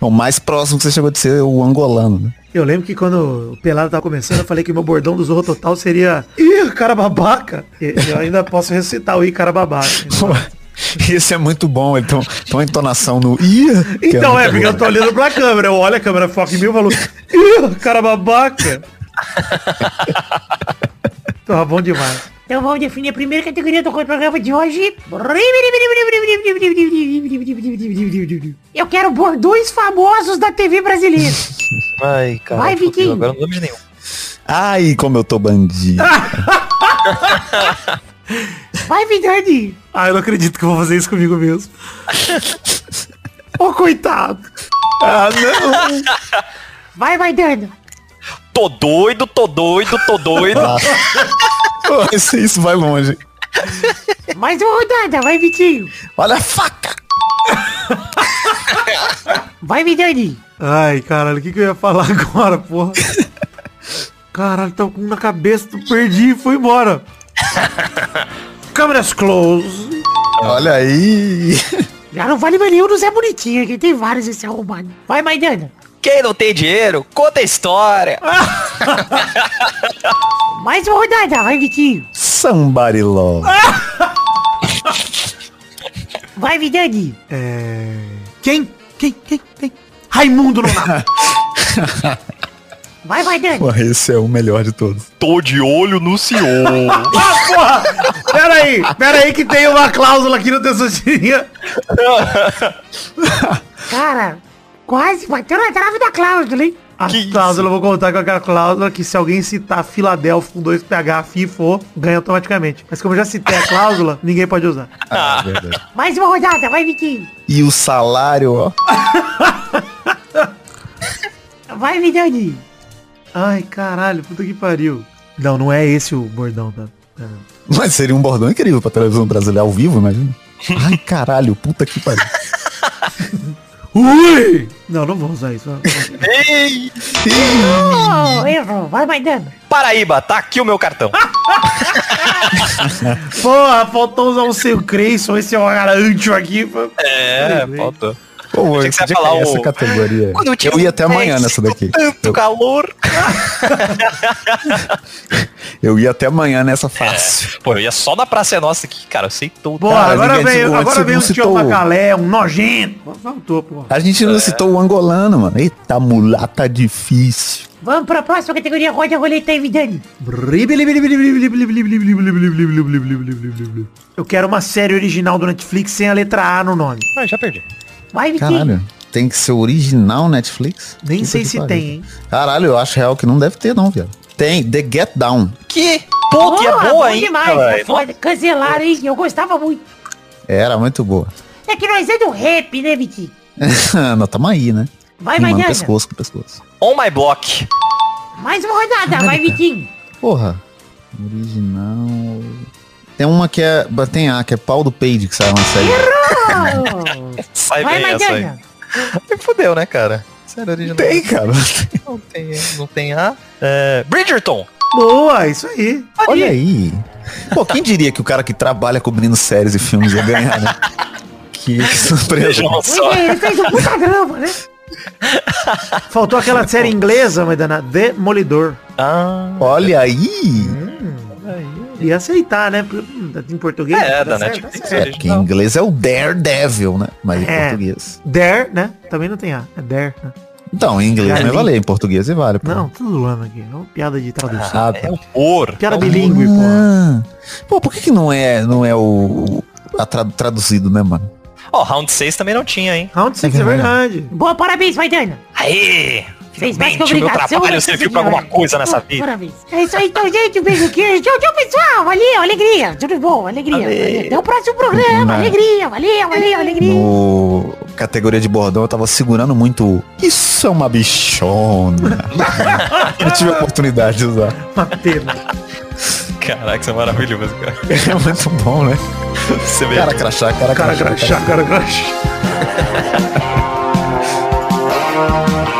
O mais próximo que você chegou de ser o angolano, né? Eu lembro que quando o Pelado tava começando, eu falei que meu bordão do Zorro Total seria Ih, cara babaca. Eu ainda posso recitar o Ih, cara babaca. [laughs] [laughs] Isso é muito bom, ele tem um- tem uma entonação no ia. que Então é, muito porque eu tô olhando pra câmera. Eu olho a câmera, foca em mim e falo Ih, cara babaca. [laughs] Tava bom demais. Então vamos definir a primeira categoria do programa de hoje. Eu quero bordões famosos da TV brasileira. Ai, cara. Vai, Vitinho. Agora não lembro nenhum. Ai, como eu tô bandido. [laughs] Vai, Vidani. Ah, eu não acredito que eu vou fazer isso comigo mesmo. [laughs] Ô, coitado. Ah, não. Vai, Maidana. Tô doido, tô doido, tô doido. Pô, isso, isso vai longe. Mais uma rodada. Vai, Vitinho. Olha a faca. Vai, Vidani. Ai, caralho, o que, que eu ia falar agora, porra? Caralho, tô com um na cabeça, perdi e foi embora. [laughs] Câmeras close. Olha aí. Já não vale mais nenhum do Zé Bonitinho, que tem vários esse arrombado. Vai, Maidana. Quem não tem dinheiro, conta a história. [laughs] Mais uma rodada. Vai, Vitinho. Somebody love. [laughs] Vai, Vidani. É... Quem? Quem? Quem? Quem? Raimundo Nonato. Vai, Maidana. Pô, esse é o melhor de todos. Tô de olho no senhor. [laughs] ah, porra! Pera aí, pera aí que tem uma cláusula aqui no Testostirinha. Cara, Quase, bateu na trave da cláusula, hein? A Que cláusula, eu vou contar com aquela cláusula que se alguém citar Filadélfia com dois PH, FIFO, ganha automaticamente. Mas como eu já citei a cláusula, [laughs] ninguém pode usar. Ah, é verdade. Mais uma rodada, vai, Vitinho. E o salário, ó. Vai, Vidani. Ai, caralho, puta que pariu. Não, não é esse o bordão, tá? É, não. Mas seria um bordão incrível pra televisão brasileira ao vivo, imagina. [laughs] Ai, caralho, puta que pariu. [laughs] Ui! Não, não vou usar isso. Ei! Errou. Vai, Maidana. Paraíba, tá aqui o meu cartão. [laughs] Porra, faltou usar um seu Creyson, esse é o garante aqui. É, faltou. Pô, eu que você ia falar o- essa categoria. Quando tinha Eu ia até amanhã nessa daqui. Tanto Eu, calor. [laughs] eu ia até amanhã nessa fácil. Pô, eu ia só na Praça é Nossa aqui, cara. Eu sei tudo. Porra, Cara, agora veio, o agora veio um citou- Macalé, um nojento. Faltou, porra. A gente É. não citou o angolano, mano. Eita, mulata difícil. Vamos pra próxima categoria. Roda a roleta aí, Vidani. Eu quero uma série original do Netflix sem a letra A no nome. Ah, já perdi. Vai, Vitinho. Caralho. Tem que ser original Netflix? Nem Puta sei se pariu. tem, hein? Caralho, eu acho real que não deve ter, não, viado. Tem, The Get Down. Que? Pô, que é Boa, boa bom ainda, demais. é foda. Cancelaram, hein? Eu gostava muito. Era muito boa. É que nós é do rap, né, Vitinho? [laughs] não, tamo aí, né? Vai, Maidana. pescoço com pescoço. On my block. Mais uma rodada. Vai, Vitinho. Porra. Original. Tem uma que é. Tem a, que é pau do Page que saiu na série. Sai Vai, bem essa aí. Me fudeu, né, cara? Sério, original. Tem, cara. Não tem, não tem A. É, Bridgerton. Boa, isso aí. Olha aí. Pô, quem diria que o cara que trabalha cobrindo séries e filmes ia ganhar, né? Que, surpresa. Ele fez um puta grama, né? [laughs] Faltou aquela série inglesa, Maidana, Demolidor. Ah, Olha aí. Ia aceitar, né? Porque, hum, Em português? É, tá da certo, Netflix. tá. É, porque em inglês é o Daredevil, né? Mas em É. português. Dare, né? Também não tem A. É Dare, né? Então, em inglês Galinha. vai valer, em português e vale. pô. Não, tudo zoando aqui. É uma piada de tradução. Ah, tá. é humor. Piada É humor. bilíngue, pô. Pô, por que, que não é, não é o, a tra- traduzido, né, mano? Ó, Round 6 também não tinha, hein? Round 6 é verdade. Boa, parabéns, Maidana. Aê! Fez mais que Finalmente o meu trabalho Nossa serviu pra alguma coisa nessa vida. Parabéns. É isso aí, então, gente. Um beijo aqui. Tchau, tchau, pessoal. Valeu, alegria. Tudo bom, alegria. Até o próximo programa. Não. Alegria, valeu, valeu, alegria. No categoria de bordão eu tava segurando muito Isso é uma bichona. [laughs] eu tive a oportunidade de usar. Uma pena. Caraca, isso é maravilhoso, cara. É muito bom, né? Você vê. Cara crachá, cara Cara crachá. crachá, cara crachá. [laughs]